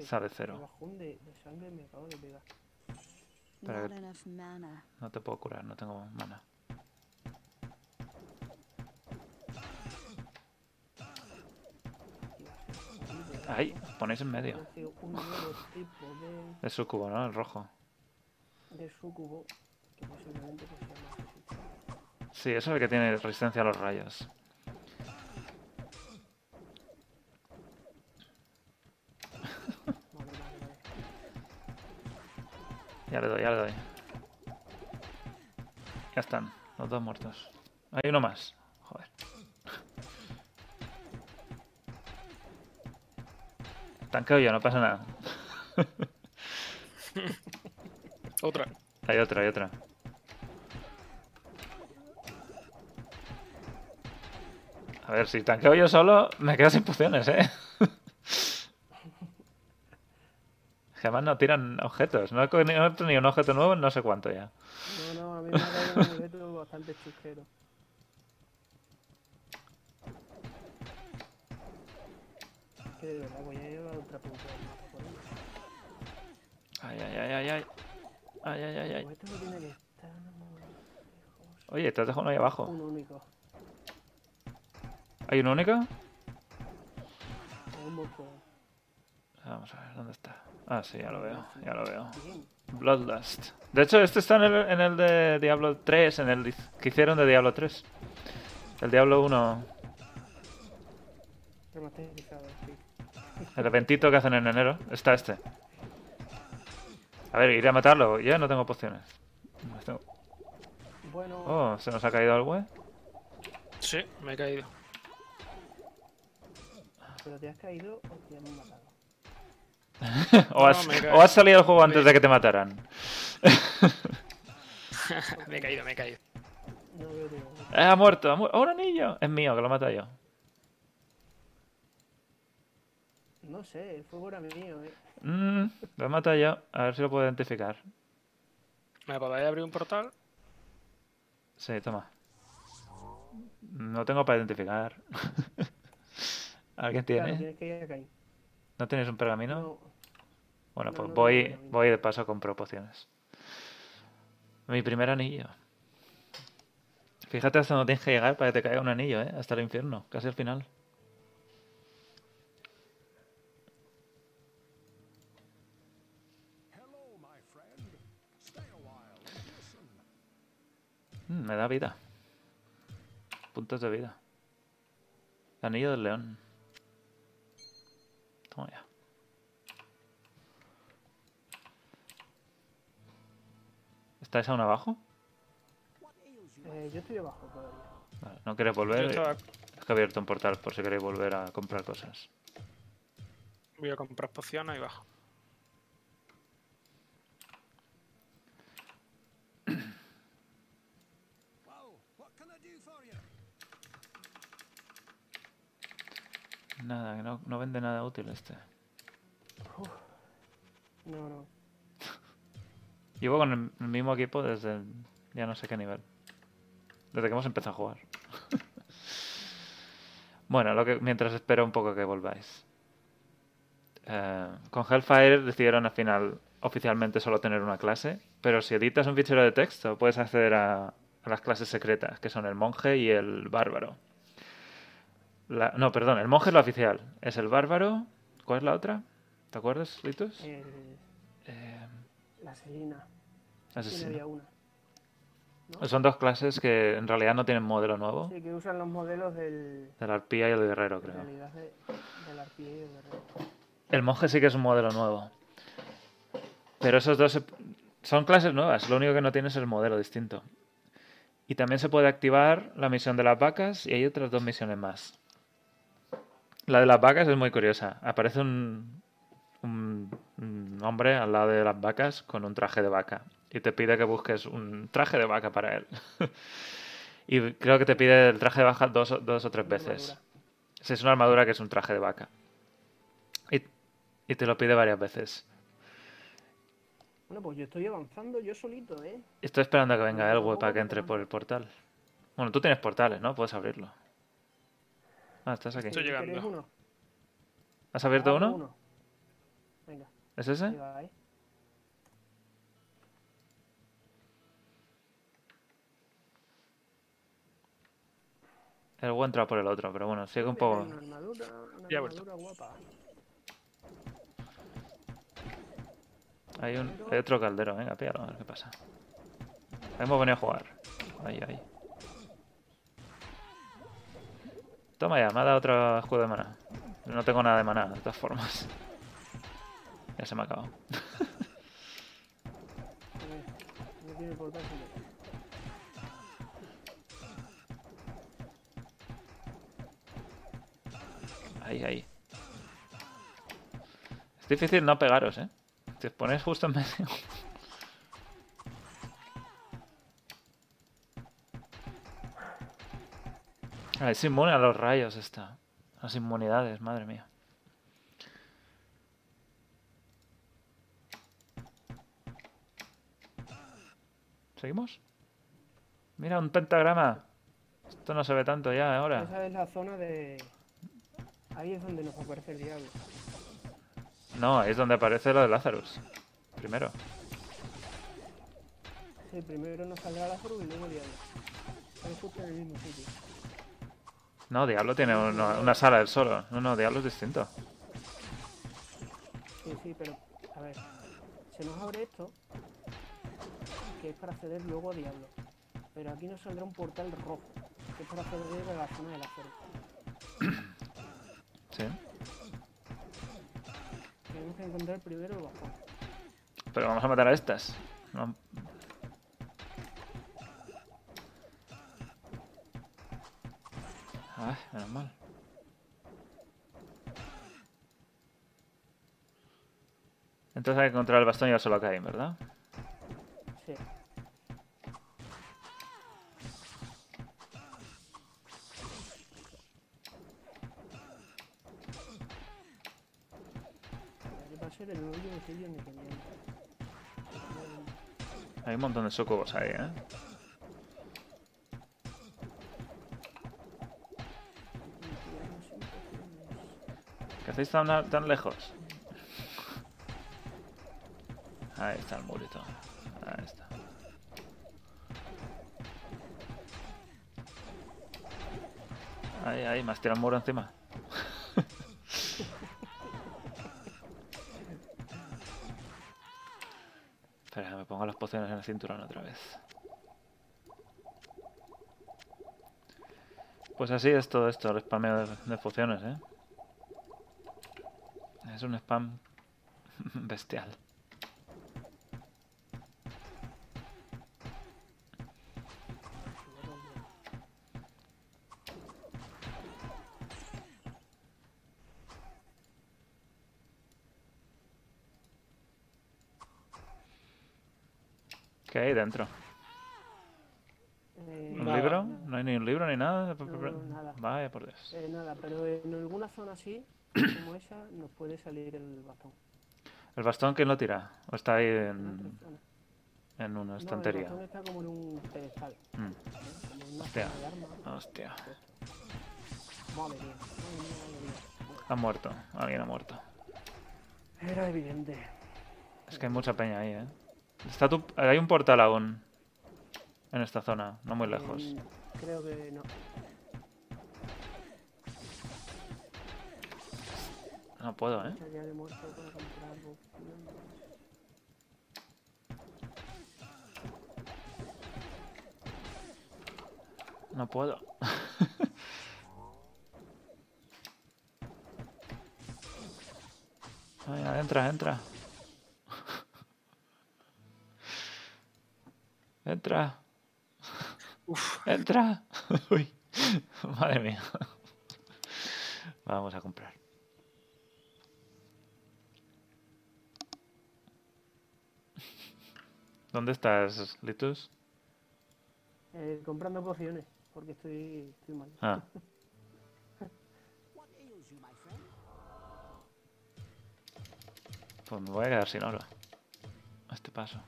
sale cero. no te puedo curar, no tengo mana. Ahí, ponéis en medio. De sucubo, ¿no? El rojo. De sucubo, que posiblemente pues Sí, eso es el que tiene resistencia a los rayos. Ya le doy, ya le doy. Ya están, los dos muertos. Hay uno más. Tanqueo yo, no pasa nada. otra. Hay otra, hay otra. A ver, si tanqueo yo solo, me quedo sin pociones, ¿eh? además no tiran objetos. No he, tenido un objeto nuevo en no sé cuánto ya. No, no, a mí me ha caído un objeto bastante chusquero. Que de verdad voy a a otra punta del mapa por ahí. Ay, ay, ay, ay, ay. Ay, ay, ay, ay. Esto no tiene que estar Oye, te has dejado uno ahí abajo. Un único. ¿Hay uno único? Un monstruo. Vamos a ver, ¿dónde está? Ah, sí, ya lo veo, ya lo veo. Bloodlust. De hecho, este está en el, en el de Diablo 3, en el que hicieron de Diablo 3. El Diablo 1. El eventito que hacen en enero. Está este. A ver, iré a matarlo. Ya no tengo pociones. No tengo- Bueno, Oh, se nos ha caído el web. Sí, me he caído. pero te has caído o te han matado. o, No, has, o salido del juego antes de que te mataran. me he caído, me he caído. No veo de Eh, ha muerto, ha muerto. ¡Oh, un anillo! Es mío, que lo mata yo. No sé, el fuego era mío, eh. Mm, lo he matado yo. A ver si lo puedo identificar. ¿Me podéis abrir un portal? Sí, toma. No tengo para identificar. ¿Alguien tiene? tienes que ir acá. ahí. ¿No tienes un pergamino? No, Bueno, no, pues no voy, voy de paso a comprar pociones. Mi primer anillo. Fíjate hasta dónde tienes que llegar para que te caiga un anillo, ¿eh? Hasta el infierno, casi al final. Me da vida. Puntos de vida. Anillo del león. Toma ya. ¿Estáis aún abajo? eh, yo estoy abajo todavía. Vale, ¿No queréis volver? estaba- Es que he abierto un portal por si queréis volver a comprar cosas. Voy a comprar pociones y bajo. Nada, no, no vende nada útil este. No, no. Llevo con el, el mismo equipo desde el- ya no sé qué nivel. Desde que hemos empezado a jugar. bueno, lo que, mientras espero un poco que volváis. Eh, con Hellfire decidieron al final oficialmente solo tener una clase, pero si editas un fichero de texto puedes acceder a, a las clases secretas, que son el monje y el bárbaro. La- no, perdón, el monje es la oficial. Es el bárbaro. ¿Cuál es la otra? ¿Te acuerdas, Litus? El- Eh, la asesina. ¿Quién asesino. había una? Son dos clases que en realidad no tienen modelo nuevo. Sí, que usan los modelos del, Del arpía y el guerrero, en creo. realidad de, del arpía y del guerrero. El monje sí que es un modelo nuevo. Pero esos dos se- son clases nuevas. Lo único que no tiene es el modelo distinto. Y también se puede activar la misión de las vacas y hay otras dos misiones más. La de las vacas es muy curiosa. Aparece un, un, un hombre al lado de las vacas con un traje de vaca. Y te pide que busques un traje de vaca para él. y creo que te pide el traje de vaca dos, o- dos o tres veces. Sí, es una armadura que es un traje de vaca. Y, y te lo pide varias veces. Bueno, pues yo estoy avanzando yo solito, ¿eh? Estoy esperando a que venga Elwe para que entre por el portal. Bueno, tú tienes portales, ¿no? Puedes abrirlo. Ah, estás aquí. Estoy ¿Queréis llegando. uno? ¿Has abierto Abro uno? Venga, ¿Es ese? ahí va, ¿eh? Elwe entra por el otro, pero bueno, sigue un poco... Una armadura, una Ya he vuelto. armadura guapa. Hay, un, hay otro caldero, venga, píllalo, a ver qué pasa. Hemos venido a jugar. Ahí, ahí. Toma ya, me ha dado otro escudo de maná. No tengo nada de maná, de todas formas. Ya se me ha acabado. Ahí, ahí. Es difícil no pegaros, ¿eh? Te pones justo en medio. Es inmune a los rayos esta. Las inmunidades, madre mía. ¿Seguimos? Mira, un pentagrama. Esto no se ve tanto ya ahora. Esa es la zona de... Ahí es donde nos aparece el diablo. No, ahí es donde aparece lo de Lazarus. Primero. Sí, primero nos saldrá la y luego el diablo. Estamos justo en el mismo sitio. No, Diablo tiene una, una sala del solo. No, no, Diablo es distinto. Sí, sí, pero... A ver. Se nos abre esto. Que es para acceder luego a diablo. Pero aquí nos saldrá un portal rojo. que es por hacer de la zona del acero. Sí. Tenemos que encontrar primero el bastón. Pero vamos a matar a estas. No- Ay, menos mal. Entonces hay que encontrar el bastón y solo cae, ¿verdad? Sí. Hay un montón de socobos ahí, ¿eh? ¿Qué hacéis tan, lejos? Ahí está el murito. Ahí está. Ahí, ahí, me has tirado el muro encima. Espera, me pongo las pociones en el cinturón otra vez. Pues así es todo esto, el spameo de pociones, ¿eh? Es un spam bestial. ¿Qué hay dentro? Eh, ¿Un Nada. libro? ¿No hay ni un libro ni nada? No, nada. Vaya, por Dios. eh, nada, pero en alguna zona así, como esa, nos puede salir el bastón. ¿El bastón quién lo tira? ¿O está ahí En en, una No, el estantería? bastón está como en un pedestal. Mm. Como Hostia. Hostia. Madre mía. Ha muerto. Alguien ha muerto. Era evidente. Es que hay mucha peña ahí, ¿eh? Está tu... Hay un portal aún. En esta zona, no muy lejos. Creo que no. No puedo, ¿eh? No puedo. Ay, entra, entra. Entra, Uf, entra. Uy, madre mía. Vamos a comprar. ¿Dónde estás, Litus? Eh, comprando pociones, porque estoy, estoy mal. Ah, pues me voy a quedar sin oro. A este paso.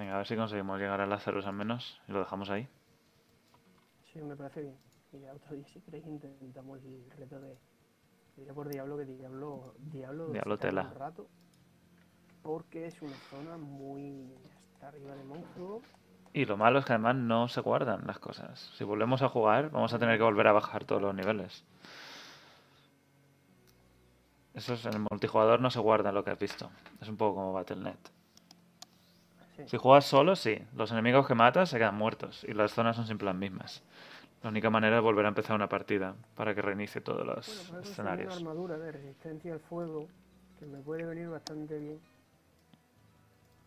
Venga, a ver si conseguimos llegar a Lazarus al menos y lo dejamos ahí. Sí, me parece bien. Y ya otro día, si queréis, intentamos el reto de. Diré por Diablo que Diablo. Diablo, Diablo tela. Un rato. Porque es una zona muy. Está arriba de monstruo. Y lo malo es que además no se guardan las cosas. Si volvemos a jugar, vamos a tener que volver a bajar todos los niveles. Eso es, en el multijugador no se guarda lo que has visto. Es un poco como Battle.net. Si juegas solo, sí. Los enemigos que matas se quedan muertos y las zonas son siempre las mismas. La única manera es volver a empezar una partida para que reinicie todos los Bueno, conseguido una escenarios. armadura de resistencia al fuego que me puede venir bastante bien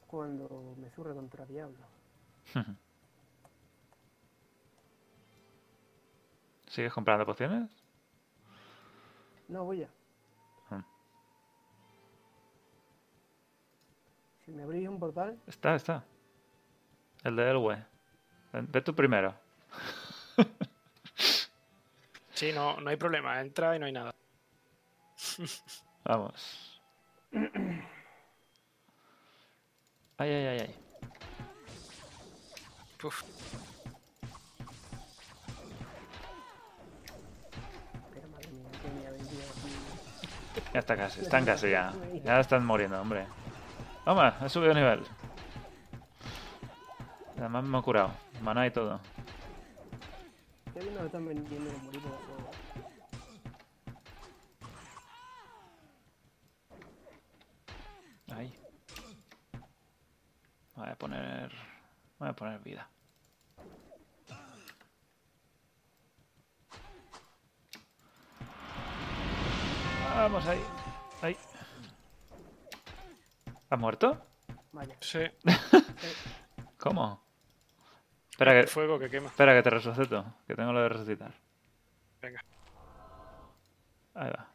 cuando me contra Diablo. ¿Sigues comprando pociones? No, voy ya. Si me abrís un portal, Está, está. El de Elwe. Ve tú primero. sí, no, no hay problema. Entra y no hay nada. Vamos. Ay, ay, ay, ay. Uf. Ya está casi, están casi ya. Ya están muriendo, hombre. Toma, he subido nivel. Además me he curado. Maná y todo. Ahí. Voy a poner. Voy a poner vida. Vamos ahí. Ahí. ¿Ha muerto? Vaya. Sí, ¿Cómo? Espera el que, fuego que quema. espera que te resucito. Que tengo lo de resucitar. Venga. Ahí va.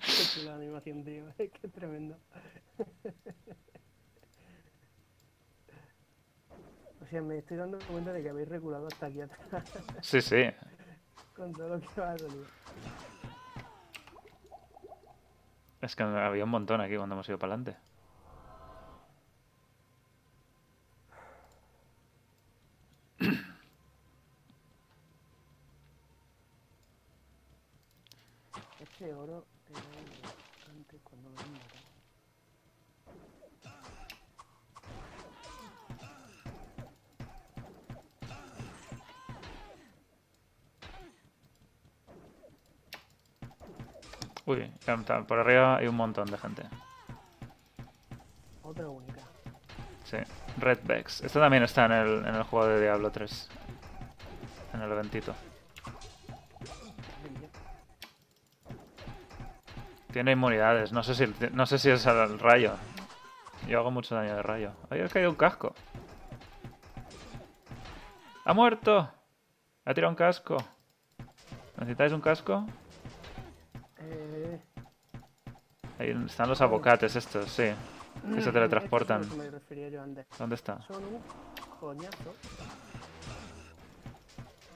Qué chula la animación, tío. Es que es tremendo. O sea, me estoy dando cuenta de que habéis reculado hasta aquí atrás Sí, sí. con todo lo que va a salir. Es que había un montón aquí cuando hemos ido para adelante. Uy, por arriba hay un montón de gente. Otra única. Sí. Red Vex. Esto también está en el, en el juego de Diablo 3. En el eventito. Tiene inmunidades. No sé si, no sé si es al rayo. Yo hago mucho daño de rayo. Ahí ha caído un casco. ¡Ha muerto! Ha tirado un casco. ¿Necesitáis un casco? Eh, Ahí están los abocates estos, sí. Que se teletransportan. yo antes. ¿Dónde está? Son un coñazo.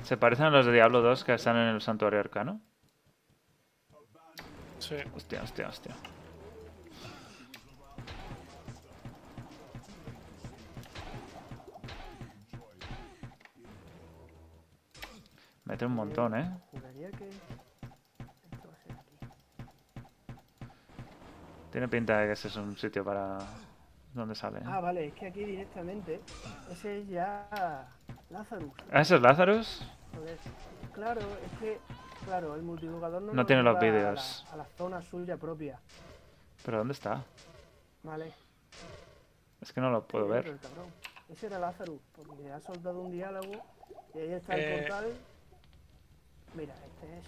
¿Se parecen a los de Diablo 2 que están en el santuario arcano? Sí. Hostia, hostia, hostia. Mete un montón, ¿eh? Juraría que Tiene pinta de que ese es un sitio para... ¿Dónde sale? Ah, vale, es que aquí directamente ese es ya Lazarus. ¿Ah, ese es Lazarus? Joder. Claro, es que, claro, el multijugador no, No tiene los lleva a la- vídeos. A la, zona suya propia, ¿Pero dónde está? ¿vale? Es que no lo puedo ver. Ese era Lazarus, porque ha soltado un diálogo y ahí está el Eh. portal. Mira, este es.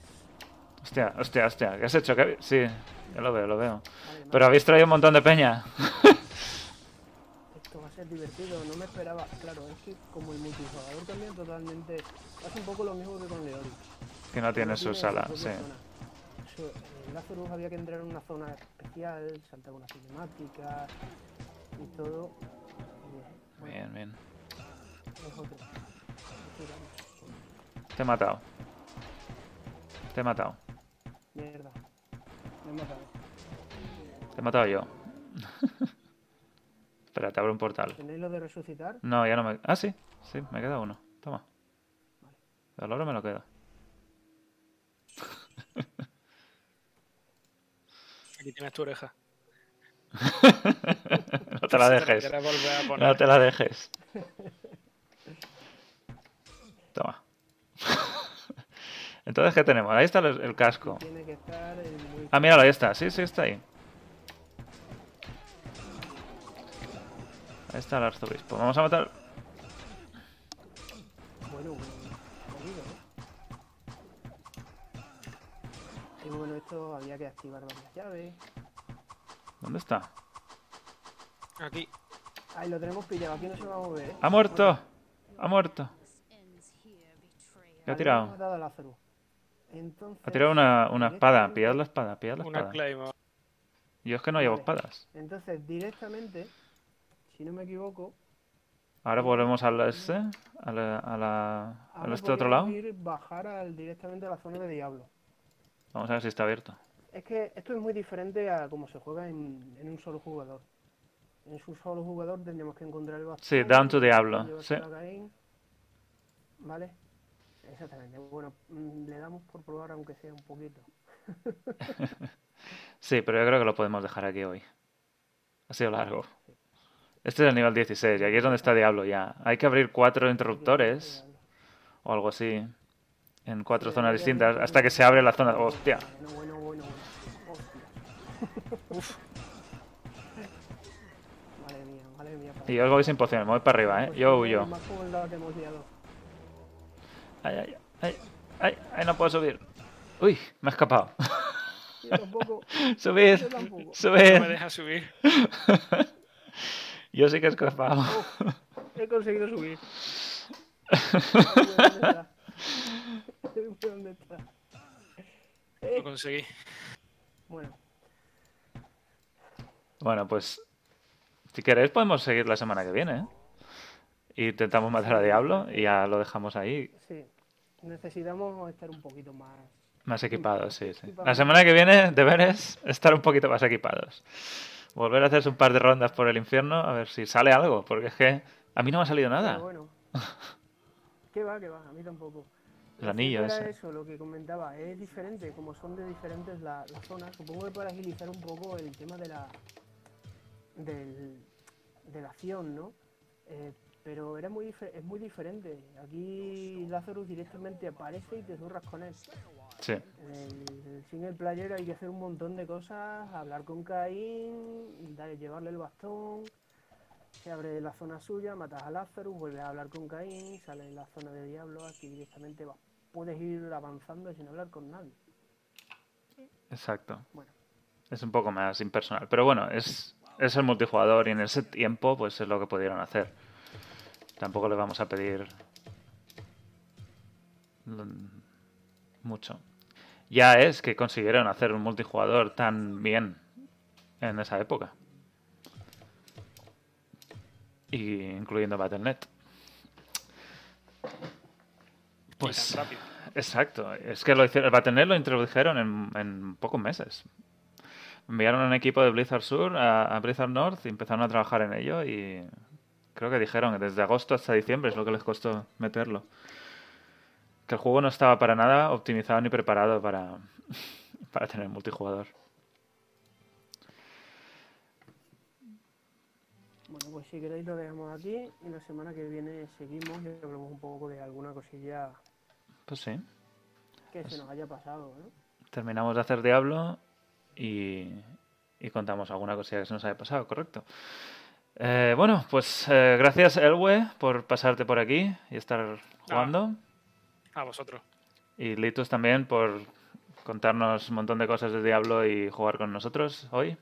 Hostia, hostia, hostia. ¿Qué has hecho? ¿Qué... Sí, ya lo veo, lo veo. Vale, Pero habéis traído un montón de peña. Esto va a ser divertido, no me esperaba. Claro, es que como el multijugador también totalmente. Hace un poco lo mismo que con Leori. Que no tiene no su tiene sala, sí. Eso, en Lazarus había que entrar en una zona especial, saltar una cinemática y todo. Bien, bien. Te he matado. Te he matado. Mierda. Me he matado. Te he matado yo. Espera, te abro un portal. ¿Tenéis lo de resucitar? No, ya no me... Ah, sí. Sí, me queda uno. Toma. El oro me lo quedo. Aquí tienes tu oreja. no te la dejes. No te la dejes. Toma. Entonces, ¿qué tenemos? Ahí está el, el casco. Ah, míralo, ahí está. Sí, sí, está ahí. Ahí está el arzobispo. Vamos a matar... Bueno, bueno, jodido, ¿eh? Y bueno, esto había que activar varias llaves. ¿Dónde está? Aquí. Ahí lo tenemos pillado, aquí no se va a mover, ¿eh? ¡Ha muerto! ¡Ha muerto! ¿Qué ha tirado? Entonces, Ha tirado una, una espada. Pillad la espada, pillad la Una espada. Claymore. Yo es que no llevo Vale. espadas. Entonces, directamente, si no me equivoco, Ahora volvemos al este, a la, a la- al este otro lado. ir bajar al, directamente a la zona de Diablo. Vamos a ver si está abierto. Es que esto es muy diferente a cómo se juega en, en un solo jugador. En un solo jugador tendríamos que encontrar el bastón. Sí, down to Diablo, sí. Caín, ¿Vale? Exactamente. Bueno, mm, le damos por probar aunque sea un poquito. Sí, pero yo creo que lo podemos dejar aquí hoy. Ha sido largo. Este es el nivel 16 y aquí es donde está Diablo ya. Hay que abrir cuatro interruptores. o algo así, en cuatro zonas distintas, hasta que se abre la zona. ¡Hostia! Bueno, bueno, bueno, bueno. Hostia. Uf. Y yo os voy sin pociones, me voy para arriba, ¿eh? Pues Yo huyo. Ay, ay, ay, ay, ay, no puedo subir. Uy, me he escapado. Yo tampoco. Yo tampoco. No me deja subir. Yo sí que he escapado. He conseguido subir. ¿Dónde está? ¿Dónde está? Lo conseguí. Bueno, Bueno, pues si queréis podemos seguir la semana que viene, ¿eh? Y Intentamos matar a Diablo y ya lo dejamos ahí sí. Necesitamos estar un poquito más. más equipados, sí, sí. La semana que viene, deberes, estar un poquito más equipados. Volver a hacerse un par de rondas por el infierno a ver si sale algo, porque es que a mí no me ha salido nada. Bueno. ¿Qué va, qué va? A mí tampoco. El anillo ese. eso, lo que comentaba. Es diferente, como son de diferentes la- las zonas. Supongo que para agilizar un poco el tema de la. del, de la acción, ¿no? Eh, pero era muy es muy diferente. Aquí Lazarus directamente aparece y te zurras con él. Sí, En el single player hay que hacer un montón de cosas, hablar con Caín, darle, llevarle el bastón, se abre la zona suya, matas a Lazarus, vuelves a hablar con Caín, sale en la zona de Diablo, aquí directamente vas. Puedes ir avanzando sin hablar con nadie. exacto. Bueno, Es un poco más impersonal. Pero bueno, es, es el multijugador y en ese tiempo pues es lo que pudieron hacer. Tampoco le vamos a pedir mucho. Ya es que consiguieron hacer un multijugador tan bien en esa época. Y incluyendo Battle.net. Pues. Exacto, es que lo hicieron, el Battle.net lo introdujeron en, en pocos meses. Enviaron un equipo de Blizzard Sur a, a Blizzard North y empezaron a trabajar en ello y creo que dijeron que desde agosto hasta diciembre es lo que les costó meterlo. Que el juego no estaba para nada optimizado ni preparado para, para tener multijugador. bueno, pues si queréis lo dejamos aquí y la semana que viene seguimos y hablamos un poco de alguna cosilla Pues sí, que se nos haya pasado, ¿no? terminamos de hacer Diablo y, y contamos alguna cosilla que se nos haya pasado, correcto. Eh, bueno, pues eh, gracias Elwe por pasarte por aquí y estar jugando. A vosotros. Y Litus también por contarnos un montón de cosas de Diablo y jugar con nosotros hoy.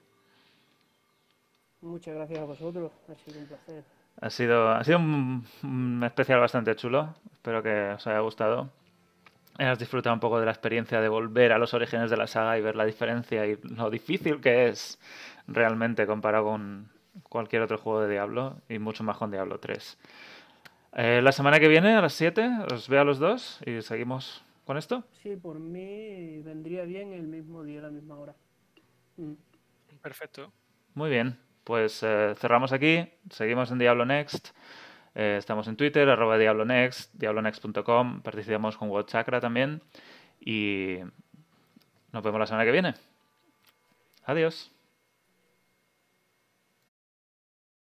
Muchas gracias a vosotros, ha sido un placer. Ha sido, ha sido un, un especial bastante chulo. Espero que os haya gustado. Hayas disfrutado un poco de la experiencia de volver a los orígenes de la saga y ver la diferencia y lo difícil que es realmente comparado con cualquier otro juego de Diablo y mucho más con Diablo 3. Eh, la semana que viene a las 7 os veo a los dos y seguimos con esto. Sí, por mí vendría bien el mismo día, a la misma hora. Mm. Perfecto. Muy bien, pues eh, cerramos aquí, seguimos en Diablo Next, eh, estamos en Twitter, arroba Diablo Next, diablonext.com, participamos con World Chakra también y nos vemos la semana que viene. Adiós.